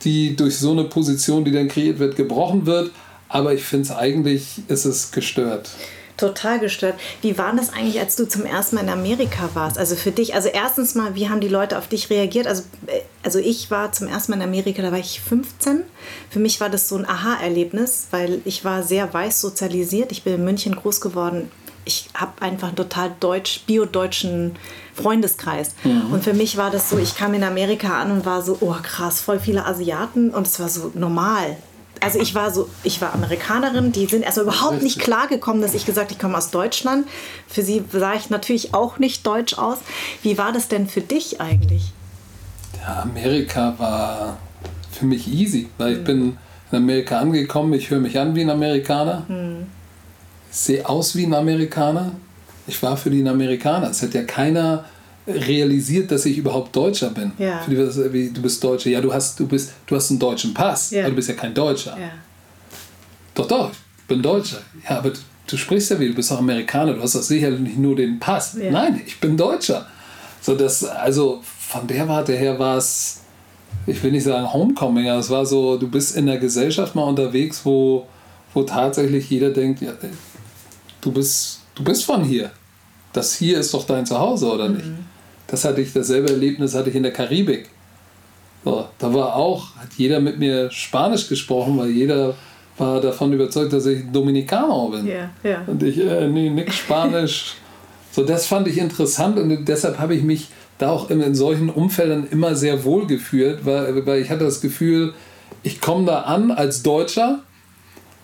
Speaker 2: die durch so eine Position, die dann kreiert wird, gebrochen wird. Aber ich finde es eigentlich, ist es gestört
Speaker 1: total gestört. Wie war das eigentlich, als du zum ersten Mal in Amerika warst? Also für dich, also erstens mal, wie haben die Leute auf dich reagiert? Also, äh, also ich war zum ersten Mal in Amerika, da war ich 15. Für mich war das so ein Aha-Erlebnis, weil ich war sehr weiß sozialisiert. Ich bin in München groß geworden. Ich habe einfach einen total deutsch, bio-deutschen Freundeskreis. Mhm. Und für mich war das so, ich kam in Amerika an und war so, oh krass, voll viele Asiaten und es war so normal also ich war so, ich war Amerikanerin, die sind erstmal überhaupt nicht klar gekommen, dass ich gesagt, ich komme aus Deutschland. Für sie sah ich natürlich auch nicht deutsch aus. Wie war das denn für dich eigentlich?
Speaker 2: Ja, Amerika war für mich easy, weil ich hm. bin in Amerika angekommen, ich höre mich an wie ein Amerikaner, hm. sehe aus wie ein Amerikaner. Ich war für die Amerikaner. Es hat ja keiner realisiert, dass ich überhaupt Deutscher bin. Ja. Du bist Deutscher. Ja, du hast, du bist, du hast einen deutschen Pass, ja. aber du bist ja kein Deutscher. Ja. Doch, doch, ich bin Deutscher. Ja, aber du sprichst ja wie, du bist auch Amerikaner, du hast doch sicherlich nicht nur den Pass. Nein, ich bin Deutscher. So, das, also von der Warte her war es, ich will nicht sagen Homecoming, aber es war so, du bist in der Gesellschaft mal unterwegs, wo, wo tatsächlich jeder denkt, ja, du bist, du bist von hier. Das hier ist doch dein Zuhause, oder mhm. nicht? Das hatte ich, dasselbe Erlebnis hatte ich in der Karibik. So, da war auch, hat jeder mit mir Spanisch gesprochen, weil jeder war davon überzeugt, dass ich Dominikaner bin. Yeah, yeah. Und ich, äh, nee, nix Spanisch. <laughs> so, das fand ich interessant und deshalb habe ich mich da auch in, in solchen Umfeldern immer sehr wohl gefühlt, weil, weil ich hatte das Gefühl, ich komme da an als Deutscher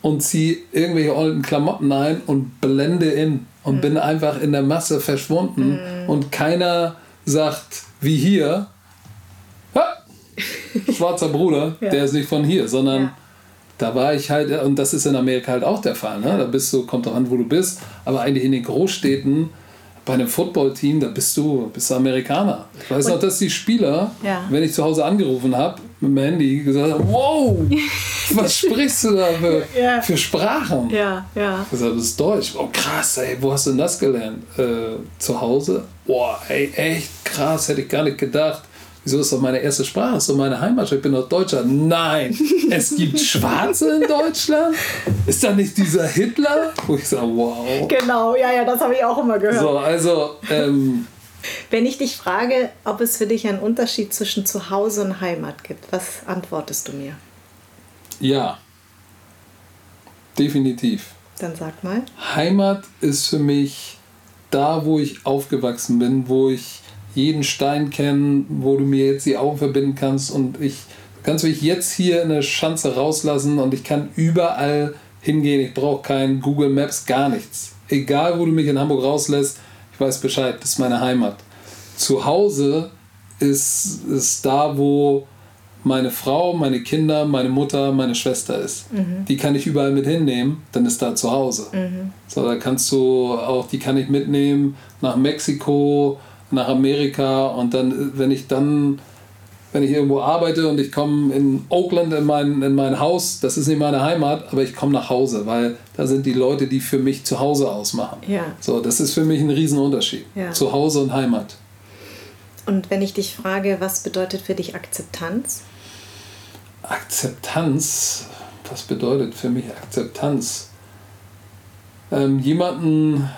Speaker 2: und ziehe irgendwelche alten Klamotten ein und blende in und mhm. bin einfach in der Masse verschwunden mhm. und keiner sagt, wie hier, schwarzer Bruder, <laughs> ja. der ist nicht von hier, sondern ja. da war ich halt, und das ist in Amerika halt auch der Fall, ne? da bist du, kommt auch an, wo du bist, aber eigentlich in den Großstädten bei einem Footballteam, da bist du, bist du Amerikaner. Ich weiß und, noch, dass die Spieler, ja. wenn ich zu Hause angerufen habe, mit dem Handy gesagt haben, wow, <laughs> was sprichst du da für, ja. für Sprachen?
Speaker 1: Ja, ja.
Speaker 2: Ich gesagt, das ist Deutsch. Oh krass, ey, wo hast du denn das gelernt? Äh, zu Hause? Boah, ey, echt krass, hätte ich gar nicht gedacht. Wieso ist doch meine erste Sprache? Ist doch meine Heimat. Ich bin doch Deutscher. Nein, es gibt Schwarze in Deutschland? Ist da nicht dieser Hitler? Wo ich sage, wow.
Speaker 1: Genau, ja, ja, das habe ich auch immer gehört.
Speaker 2: So, also. Ähm,
Speaker 1: Wenn ich dich frage, ob es für dich einen Unterschied zwischen Zuhause und Heimat gibt, was antwortest du mir?
Speaker 2: Ja, definitiv.
Speaker 1: Dann sag mal.
Speaker 2: Heimat ist für mich da, wo ich aufgewachsen bin, wo ich jeden Stein kennen, wo du mir jetzt die Augen verbinden kannst und ich kannst mich jetzt hier in der Schanze rauslassen und ich kann überall hingehen. Ich brauche kein Google Maps, gar nichts. Egal, wo du mich in Hamburg rauslässt, ich weiß Bescheid, das ist meine Heimat. Zu Hause ist, ist da, wo meine Frau, meine Kinder, meine Mutter, meine Schwester ist. Mhm. Die kann ich überall mit hinnehmen, dann ist da zu Hause. Mhm. So, da kannst du auch, die kann ich mitnehmen nach Mexiko, nach Amerika und dann, wenn ich dann, wenn ich irgendwo arbeite und ich komme in Oakland in mein, in mein Haus, das ist nicht meine Heimat, aber ich komme nach Hause, weil da sind die Leute, die für mich zu Hause ausmachen.
Speaker 1: Ja.
Speaker 2: So, das ist für mich ein Riesenunterschied. Ja. Zu Hause und Heimat.
Speaker 1: Und wenn ich dich frage, was bedeutet für dich Akzeptanz?
Speaker 2: Akzeptanz, was bedeutet für mich Akzeptanz? Ähm, jemanden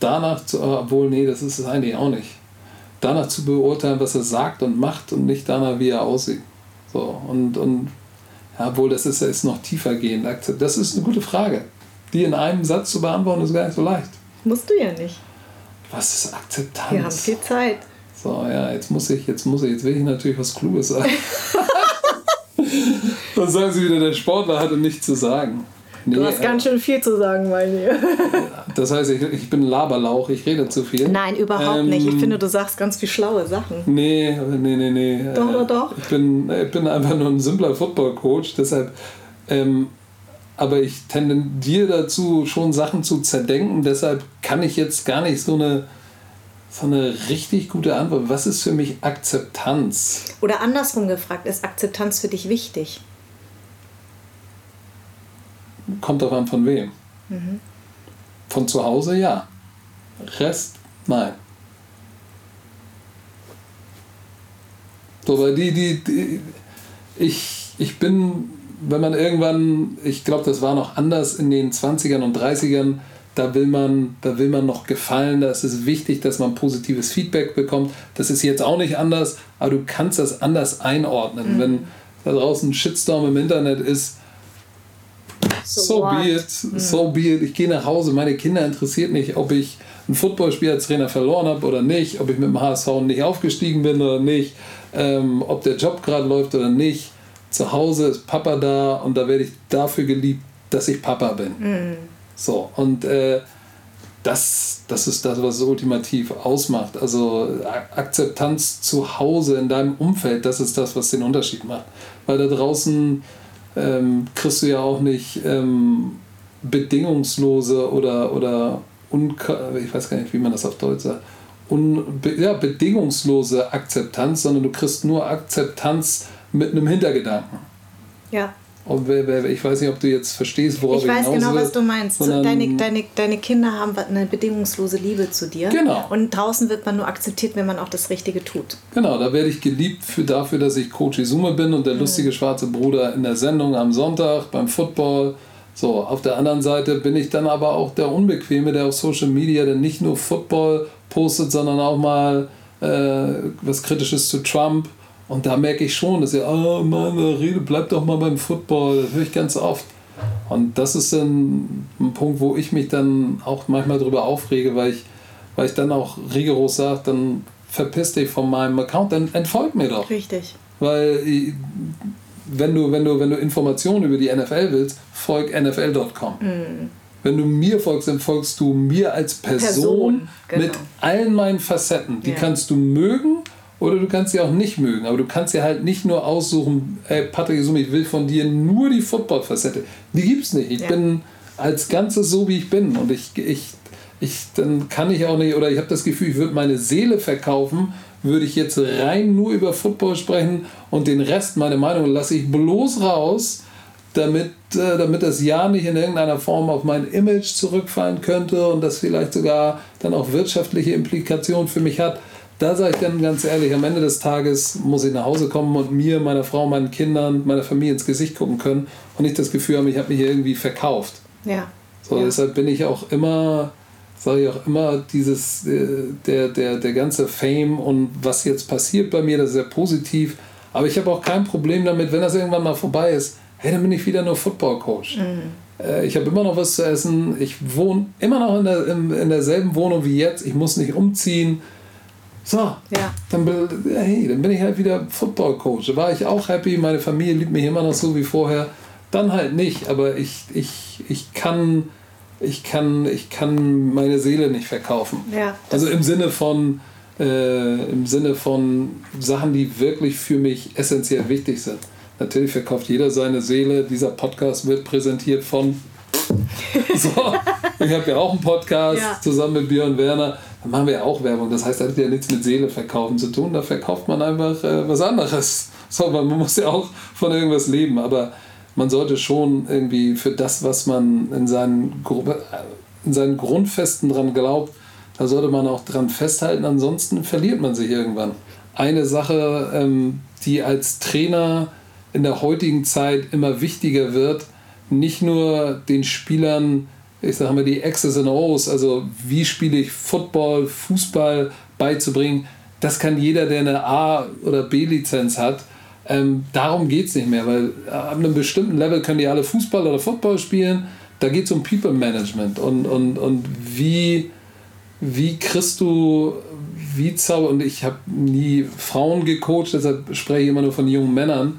Speaker 2: danach zu, obwohl, nee, das ist es eigentlich auch nicht. Danach zu beurteilen, was er sagt und macht und nicht danach, wie er aussieht. So, und, und ja, obwohl das ist, ist noch tiefer gehend. Das ist eine gute Frage. Die in einem Satz zu beantworten, ist gar nicht so leicht.
Speaker 1: Musst du ja nicht.
Speaker 2: Was ist Akzeptanz?
Speaker 1: Wir haben viel Zeit.
Speaker 2: So, ja, jetzt muss ich, jetzt muss ich, jetzt will ich natürlich was Kluges sagen. <laughs> Dann sagen sie wieder, der Sportler hatte nichts zu sagen.
Speaker 1: Nee, du hast ganz schön viel zu sagen, meine ich. <laughs>
Speaker 2: Das heißt, ich, ich bin Laberlauch, ich rede zu viel.
Speaker 1: Nein, überhaupt ähm, nicht. Ich finde, du sagst ganz viel schlaue Sachen.
Speaker 2: Nee, nee, nee, nee.
Speaker 1: Doch, doch, doch.
Speaker 2: Ich bin, ich bin einfach nur ein simpler Football-Coach, deshalb. Ähm, aber ich tendiere dazu, schon Sachen zu zerdenken. Deshalb kann ich jetzt gar nicht so eine, so eine richtig gute Antwort. Was ist für mich Akzeptanz?
Speaker 1: Oder andersrum gefragt, ist Akzeptanz für dich wichtig?
Speaker 2: Kommt darauf an, von wem. Mhm. Von zu Hause ja. Rest nein. So, weil die, die, die ich, ich bin, wenn man irgendwann, ich glaube, das war noch anders in den 20ern und 30ern, da will man, da will man noch gefallen, da ist es wichtig, dass man positives Feedback bekommt. Das ist jetzt auch nicht anders, aber du kannst das anders einordnen. Mhm. Wenn da draußen ein Shitstorm im Internet ist, so, so be it, hm. so be it. Ich gehe nach Hause, meine Kinder interessiert nicht, ob ich ein Footballspiel als Trainer verloren habe oder nicht, ob ich mit dem HSV nicht aufgestiegen bin oder nicht, ähm, ob der Job gerade läuft oder nicht. Zu Hause ist Papa da und da werde ich dafür geliebt, dass ich Papa bin. Mhm. So, und äh, das, das ist das, was es ultimativ ausmacht. Also Akzeptanz zu Hause in deinem Umfeld, das ist das, was den Unterschied macht. Weil da draußen ähm, kriegst du ja auch nicht ähm, bedingungslose oder, oder ich weiß gar nicht, wie man das auf Deutsch sagt, un, ja, bedingungslose Akzeptanz, sondern du kriegst nur Akzeptanz mit einem Hintergedanken.
Speaker 1: Ja.
Speaker 2: Und ich weiß nicht, ob du jetzt verstehst, worauf ich,
Speaker 1: ich weiß genau, was du meinst. Deine, deine, deine Kinder haben eine bedingungslose Liebe zu dir.
Speaker 2: Genau.
Speaker 1: Und draußen wird man nur akzeptiert, wenn man auch das Richtige tut.
Speaker 2: Genau, da werde ich geliebt für dafür, dass ich Coach Izume bin und der mhm. lustige schwarze Bruder in der Sendung am Sonntag beim Football. So, auf der anderen Seite bin ich dann aber auch der Unbequeme, der auf Social Media dann nicht nur Football postet, sondern auch mal äh, was Kritisches zu Trump und da merke ich schon, dass ihr, oh Mann, Rede, bleib doch mal beim Football. Das höre ich ganz oft. Und das ist ein, ein Punkt, wo ich mich dann auch manchmal darüber aufrege, weil ich, weil ich dann auch rigoros sage, dann verpiss dich von meinem Account, dann entfolg mir doch.
Speaker 1: Richtig.
Speaker 2: Weil wenn du, wenn du, wenn du Informationen über die NFL willst, folg nfl.com. Mm. Wenn du mir folgst, dann folgst du mir als Person, Person genau. mit allen meinen Facetten. Die ja. kannst du mögen oder du kannst sie auch nicht mögen, aber du kannst ja halt nicht nur aussuchen, ey, Patrick Sumi, ich will von dir nur die Football-Facette. Die gibt's nicht. Ich ja. bin als Ganzes so, wie ich bin. Und ich, ich, ich, dann kann ich auch nicht, oder ich habe das Gefühl, ich würde meine Seele verkaufen, würde ich jetzt rein nur über Football sprechen und den Rest, meine Meinung, lasse ich bloß raus, damit, äh, damit das ja nicht in irgendeiner Form auf mein Image zurückfallen könnte und das vielleicht sogar dann auch wirtschaftliche Implikationen für mich hat. Da sage ich dann ganz ehrlich, am Ende des Tages muss ich nach Hause kommen und mir, meiner Frau, meinen Kindern, meiner Familie ins Gesicht gucken können und nicht das Gefühl haben, ich habe mich hier irgendwie verkauft.
Speaker 1: Ja.
Speaker 2: So,
Speaker 1: ja.
Speaker 2: deshalb bin ich auch immer, sage ich auch immer, dieses, äh, der, der, der ganze Fame und was jetzt passiert bei mir, das ist sehr positiv. Aber ich habe auch kein Problem damit, wenn das irgendwann mal vorbei ist, hey, dann bin ich wieder nur Football-Coach. Mhm. Äh, ich habe immer noch was zu essen. Ich wohne immer noch in, der, in, in derselben Wohnung wie jetzt. Ich muss nicht umziehen. So,
Speaker 1: ja.
Speaker 2: dann, hey, dann bin ich halt wieder Football-Coach. Da war ich auch happy. Meine Familie liebt mich immer noch so wie vorher. Dann halt nicht. Aber ich, ich, ich kann ich kann, ich kann meine Seele nicht verkaufen.
Speaker 1: Ja,
Speaker 2: also im Sinne von äh, im Sinne von Sachen, die wirklich für mich essentiell wichtig sind. Natürlich verkauft jeder seine Seele. Dieser Podcast wird präsentiert von. <laughs> so, ich habe ja auch einen Podcast ja. zusammen mit Björn Werner. Da machen wir ja auch Werbung. Das heißt, das hat ja nichts mit Seele verkaufen zu tun. Da verkauft man einfach äh, was anderes. <laughs> So, man muss ja auch von irgendwas leben. Aber man sollte schon irgendwie für das, was man in seinen, in seinen Grundfesten dran glaubt, da sollte man auch dran festhalten, ansonsten verliert man sich irgendwann. Eine Sache, ähm, die als Trainer in der heutigen Zeit immer wichtiger wird, nicht nur den Spielern, ich sage mal, die X's und O's, also wie spiele ich Football, Fußball beizubringen, das kann jeder, der eine A- oder B-Lizenz hat, ähm, darum geht es nicht mehr, weil ab einem bestimmten Level können die alle Fußball oder Football spielen. Da geht es um People Management und, und, und wie, wie kriegst du, wie zauber, und ich habe nie Frauen gecoacht, deshalb spreche ich immer nur von jungen Männern.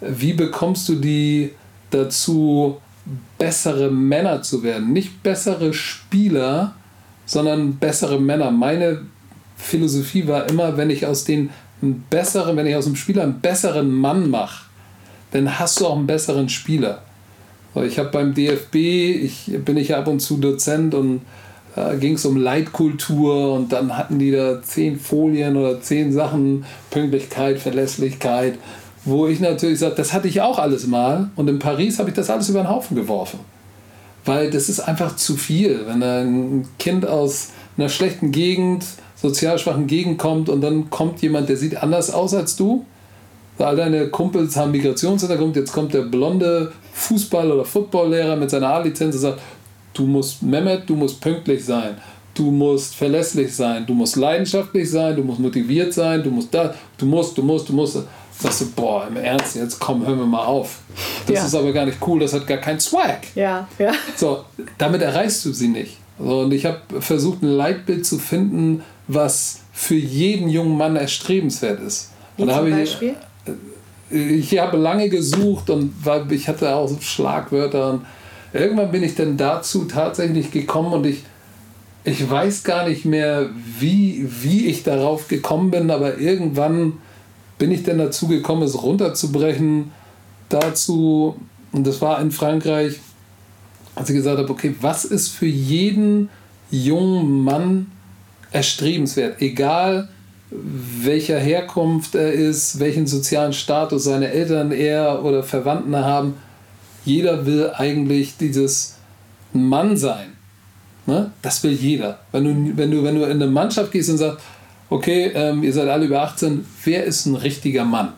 Speaker 2: Wie bekommst du die dazu, bessere Männer zu werden? Nicht bessere Spieler, sondern bessere Männer. Meine Philosophie war immer, wenn ich aus den besseren, wenn ich aus dem Spieler einen besseren Mann mache, dann hast du auch einen besseren Spieler. Ich habe beim DFB, ich bin ich ja ab und zu Dozent und äh, ging es um Leitkultur und dann hatten die da zehn Folien oder zehn Sachen, Pünktlichkeit, Verlässlichkeit, wo ich natürlich sage, das hatte ich auch alles mal und in Paris habe ich das alles über den Haufen geworfen. Weil das ist einfach zu viel, wenn ein Kind aus einer schlechten Gegend sozial schwachen Gegend kommt und dann kommt jemand, der sieht anders aus als du. All deine Kumpels haben Migrationshintergrund, jetzt kommt der blonde Fußball- oder Footballlehrer mit seiner A-Lizenz und sagt, du musst Mehmet, du musst pünktlich sein, du musst verlässlich sein, du musst leidenschaftlich sein, du musst motiviert sein, du musst da, du musst, du musst, du musst. Sagst du, boah, im Ernst, jetzt komm, hör mir mal auf. Das ja. ist aber gar nicht cool, das hat gar keinen Swag.
Speaker 1: Ja, ja.
Speaker 2: So, damit erreichst du sie nicht. So, und ich habe versucht, ein Leitbild zu finden, was für jeden jungen Mann erstrebenswert ist.
Speaker 1: Wie und zum Beispiel?
Speaker 2: Ich, ich habe lange gesucht und war, ich hatte auch Schlagwörter und irgendwann bin ich dann dazu tatsächlich gekommen und ich, ich weiß gar nicht mehr, wie, wie ich darauf gekommen bin, aber irgendwann bin ich dann dazu gekommen, es runterzubrechen dazu, und das war in Frankreich, als ich gesagt habe, okay, was ist für jeden jungen Mann erstrebenswert, egal welcher Herkunft er ist, welchen sozialen Status seine Eltern er oder Verwandten haben. Jeder will eigentlich dieses Mann sein. Ne? Das will jeder. Wenn du, wenn, du, wenn du in eine Mannschaft gehst und sagst, okay, ähm, ihr seid alle über 18, wer ist ein richtiger Mann?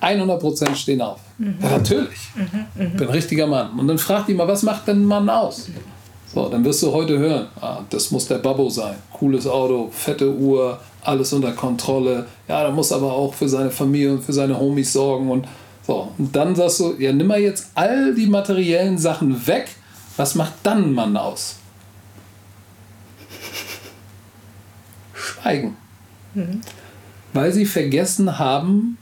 Speaker 2: 100% stehen auf. Mhm. Ja, natürlich. Mhm, mh. bin ein richtiger Mann. Und dann fragt die mal, was macht denn ein Mann aus? So, dann wirst du heute hören, ah, das muss der Babbo sein. Cooles Auto, fette Uhr, alles unter Kontrolle. Ja, da muss aber auch für seine Familie und für seine Homies sorgen. Und, so. und dann sagst du, ja, nimm mal jetzt all die materiellen Sachen weg. Was macht dann ein Mann aus? Schweigen. Mhm. Weil sie vergessen haben,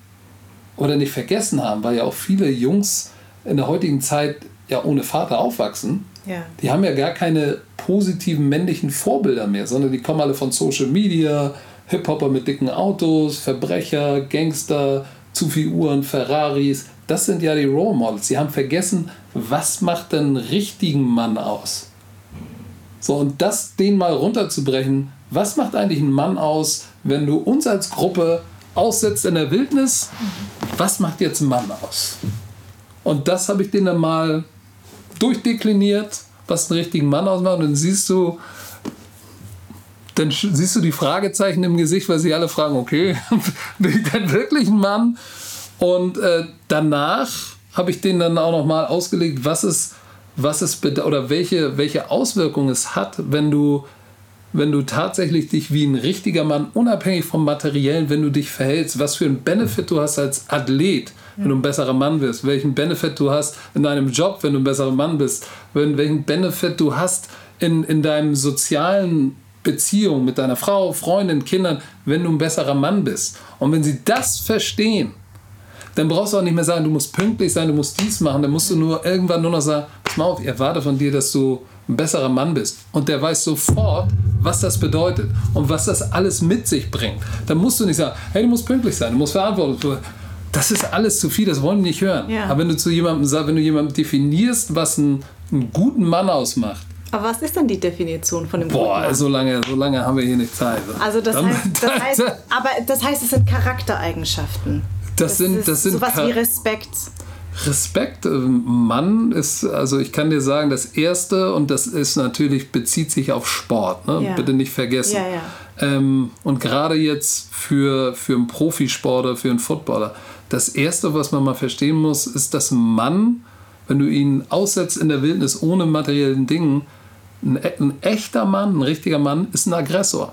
Speaker 2: oder nicht vergessen haben, weil ja auch viele Jungs in der heutigen Zeit ja ohne Vater aufwachsen
Speaker 1: ja.
Speaker 2: Die haben ja gar keine positiven männlichen Vorbilder mehr, sondern die kommen alle von Social Media, Hip-Hopper mit dicken Autos, Verbrecher, Gangster, zu viel Uhren, Ferraris. Das sind ja die Role Models. Sie haben vergessen, was macht einen richtigen Mann aus? So, und das den mal runterzubrechen, was macht eigentlich ein Mann aus, wenn du uns als Gruppe aussetzt in der Wildnis? Was macht jetzt ein Mann aus? Und das habe ich denen dann mal durchdekliniert, was einen richtigen Mann ausmacht. Und dann siehst du, dann siehst du die Fragezeichen im Gesicht, weil sie alle fragen, okay, <laughs> bin ich denn wirklich ein Mann? Und äh, danach habe ich denen dann auch noch mal ausgelegt, was es, was es oder welche, welche Auswirkungen es hat, wenn du, wenn du tatsächlich dich wie ein richtiger Mann, unabhängig vom Materiellen, wenn du dich verhältst, was für einen Benefit du hast als Athlet, wenn du ein besserer Mann wirst, welchen Benefit du hast in deinem Job, wenn du ein besserer Mann bist, welchen Benefit du hast in, in deinem sozialen Beziehung mit deiner Frau, Freundin, Kindern, wenn du ein besserer Mann bist. Und wenn sie das verstehen, dann brauchst du auch nicht mehr sagen, du musst pünktlich sein, du musst dies machen. Dann musst du nur irgendwann nur noch sagen, pass mal auf, ich erwarte von dir, dass du ein besserer Mann bist. Und der weiß sofort, was das bedeutet und was das alles mit sich bringt. Dann musst du nicht sagen, hey, du musst pünktlich sein, du musst verantwortlich Das ist alles zu viel, das wollen wir nicht hören. Ja. Aber wenn du zu jemandem sagst, wenn du jemandem definierst, was einen, einen guten Mann ausmacht,
Speaker 1: aber was ist dann die Definition von dem
Speaker 2: Boah, Guten Mann? so lange, so lange haben wir hier nicht Zeit.
Speaker 1: Also das, heißt, das <laughs> heißt, aber das heißt, es sind Charaktereigenschaften.
Speaker 2: Das, das sind, das sind
Speaker 1: sowas wie Respekt.
Speaker 2: Respekt, äh, Mann ist, also ich kann dir sagen, das erste und das ist natürlich, bezieht sich auf Sport, ne? Ja. bitte nicht vergessen. Ja, ja. Ähm, und gerade jetzt für, für einen Profisportler, für einen Footballer, das erste, was man mal verstehen muss, ist, dass ein Mann, wenn du ihn aussetzt in der Wildnis ohne materiellen Dingen, ein, ein echter Mann, ein richtiger Mann, ist ein Aggressor.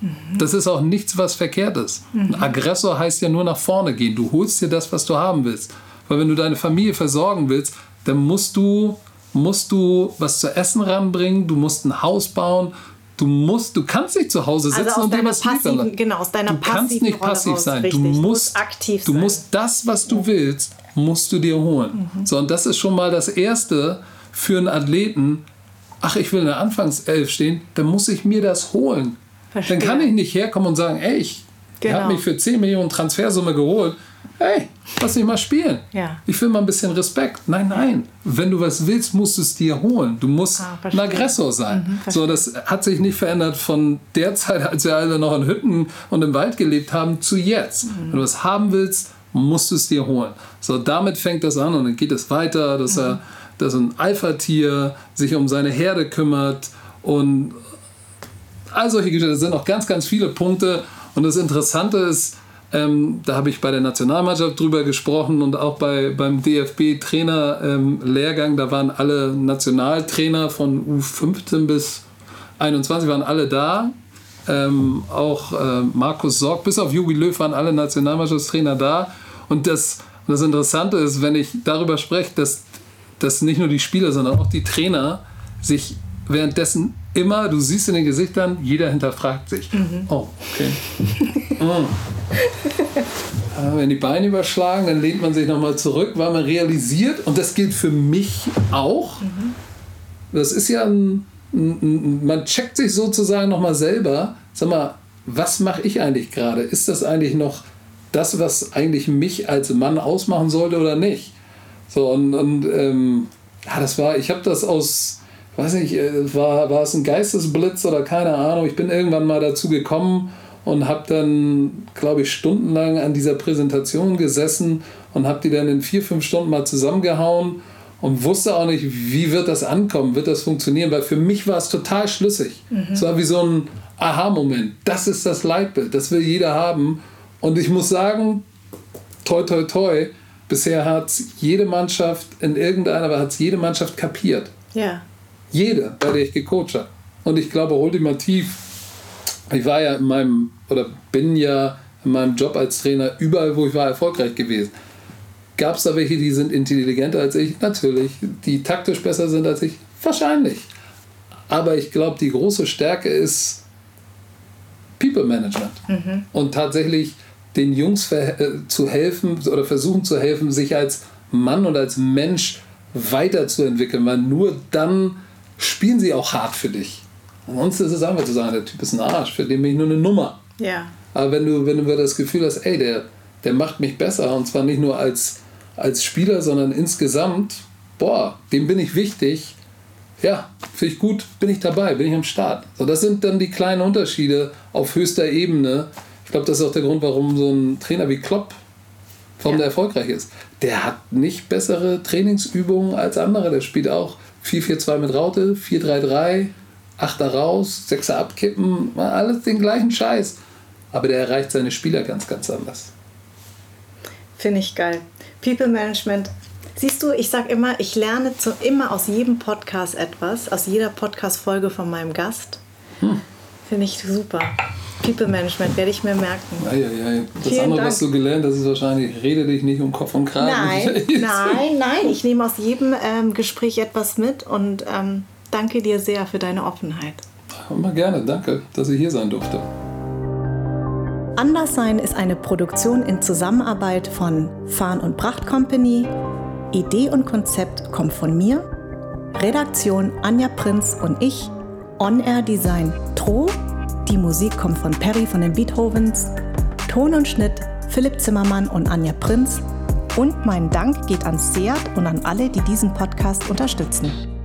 Speaker 2: Mhm. Das ist auch nichts, was verkehrt ist. Mhm. Ein Aggressor heißt ja nur nach vorne gehen. Du holst dir das, was du haben willst. Weil wenn du deine Familie versorgen willst, dann musst du, musst du was zu essen ranbringen, du musst ein Haus bauen, du musst, du kannst nicht zu Hause sitzen also und dir was passiven,
Speaker 1: Genau, aus deiner
Speaker 2: Du kannst nicht passiv raus, sein. Richtig. Du musst, aktiv sein. Du musst das, was du willst, musst du dir holen. Mhm. So, und das ist schon mal das Erste für einen Athleten. Ach, ich will in der Anfangself stehen, dann muss ich mir das holen. Verstehe. Dann kann ich nicht herkommen und sagen, ey, ich genau. habe mich für 10 Millionen Transfersumme geholt. Hey, lass mich mal spielen. Ja. Ich will mal ein bisschen Respekt. Nein, nein. Wenn du was willst, musst du es dir holen. Du musst ah, ein Aggressor sein. Mhm, so, das hat sich nicht verändert von der Zeit, als wir alle noch in Hütten und im Wald gelebt haben, zu jetzt. Mhm. Wenn du was haben willst, musst du es dir holen. So, damit fängt das an und dann geht es weiter, dass mhm. er dass ein Alpha-Tier sich um seine Herde kümmert und all solche Geschichten. Das sind noch ganz, ganz viele Punkte. Und das Interessante ist, ähm, da habe ich bei der Nationalmannschaft drüber gesprochen und auch bei, beim DFB-Trainer-Lehrgang, ähm, da waren alle Nationaltrainer von U15 bis 21 waren alle da. Ähm, auch äh, Markus Sorg, bis auf Jogi Löw waren alle Nationalmannschaftstrainer da. Und das, das Interessante ist, wenn ich darüber spreche, dass, dass nicht nur die Spieler, sondern auch die Trainer sich währenddessen immer, du siehst in den Gesichtern, jeder hinterfragt sich. Mhm. Oh, okay. <laughs> oh. Wenn die Beine überschlagen, dann lehnt man sich nochmal zurück, weil man realisiert, und das gilt für mich auch, mhm. das ist ja ein, ein, man checkt sich sozusagen nochmal selber, sag mal, was mache ich eigentlich gerade? Ist das eigentlich noch das, was eigentlich mich als Mann ausmachen sollte oder nicht? So, und, und ähm, ja, das war, ich habe das aus, weiß nicht, äh, war, war es ein Geistesblitz oder keine Ahnung. Ich bin irgendwann mal dazu gekommen und habe dann, glaube ich, stundenlang an dieser Präsentation gesessen und habe die dann in vier, fünf Stunden mal zusammengehauen und wusste auch nicht, wie wird das ankommen, wird das funktionieren, weil für mich war es total schlüssig. Mhm. Es war wie so ein Aha-Moment. Das ist das Leitbild, das will jeder haben. Und ich muss sagen, toi, toi, toi, bisher hat jede Mannschaft in irgendeiner, aber hat jede Mannschaft kapiert. Ja. Jede, bei der ich gecoacht habe. Und ich glaube, ultimativ, ich war ja in meinem, oder bin ja in meinem Job als Trainer überall, wo ich war, erfolgreich gewesen. Gab es da welche, die sind intelligenter als ich? Natürlich. Die taktisch besser sind als ich? Wahrscheinlich. Aber ich glaube, die große Stärke ist People Management. Mhm. Und tatsächlich den Jungs äh, zu helfen oder versuchen zu helfen, sich als Mann und als Mensch weiterzuentwickeln, weil nur dann spielen sie auch hart für dich. Ansonsten ist es einfach zu sagen, der Typ ist ein Arsch, für den bin ich nur eine Nummer. Ja. Aber wenn du, wenn du das Gefühl hast, ey, der, der macht mich besser und zwar nicht nur als, als Spieler, sondern insgesamt, boah, dem bin ich wichtig, ja, finde ich gut, bin ich dabei, bin ich am Start. So, das sind dann die kleinen Unterschiede auf höchster Ebene. Ich glaube, das ist auch der Grund, warum so ein Trainer wie Klopp warum ja. der erfolgreich ist. Der hat nicht bessere Trainingsübungen als andere. Der spielt auch 4-4-2 mit Raute, 4-3-3, 8er raus, 6er abkippen, alles den gleichen Scheiß. Aber der erreicht seine Spieler ganz, ganz anders.
Speaker 1: Finde ich geil. People Management. Siehst du, ich sage immer, ich lerne zu, immer aus jedem Podcast etwas, aus jeder Podcast-Folge von meinem Gast. Hm. Finde ich super. People Management werde ich mir merken.
Speaker 2: Ja, ja, ja. Das Vielen andere, Dank. was du gelernt hast, ist wahrscheinlich, rede dich nicht um Kopf und Kragen.
Speaker 1: Nein, <laughs> nein, nein. Ich nehme aus jedem ähm, Gespräch etwas mit und ähm, danke dir sehr für deine Offenheit.
Speaker 2: Immer gerne, danke, dass ich hier sein durfte.
Speaker 1: Anderssein ist eine Produktion in Zusammenarbeit von Farn und Pracht Company. Idee und Konzept kommt von mir. Redaktion Anja Prinz und ich. On-Air Design Tro. Die Musik kommt von Perry von den Beethovens. Ton und Schnitt Philipp Zimmermann und Anja Prinz. Und mein Dank geht an Seat und an alle, die diesen Podcast unterstützen.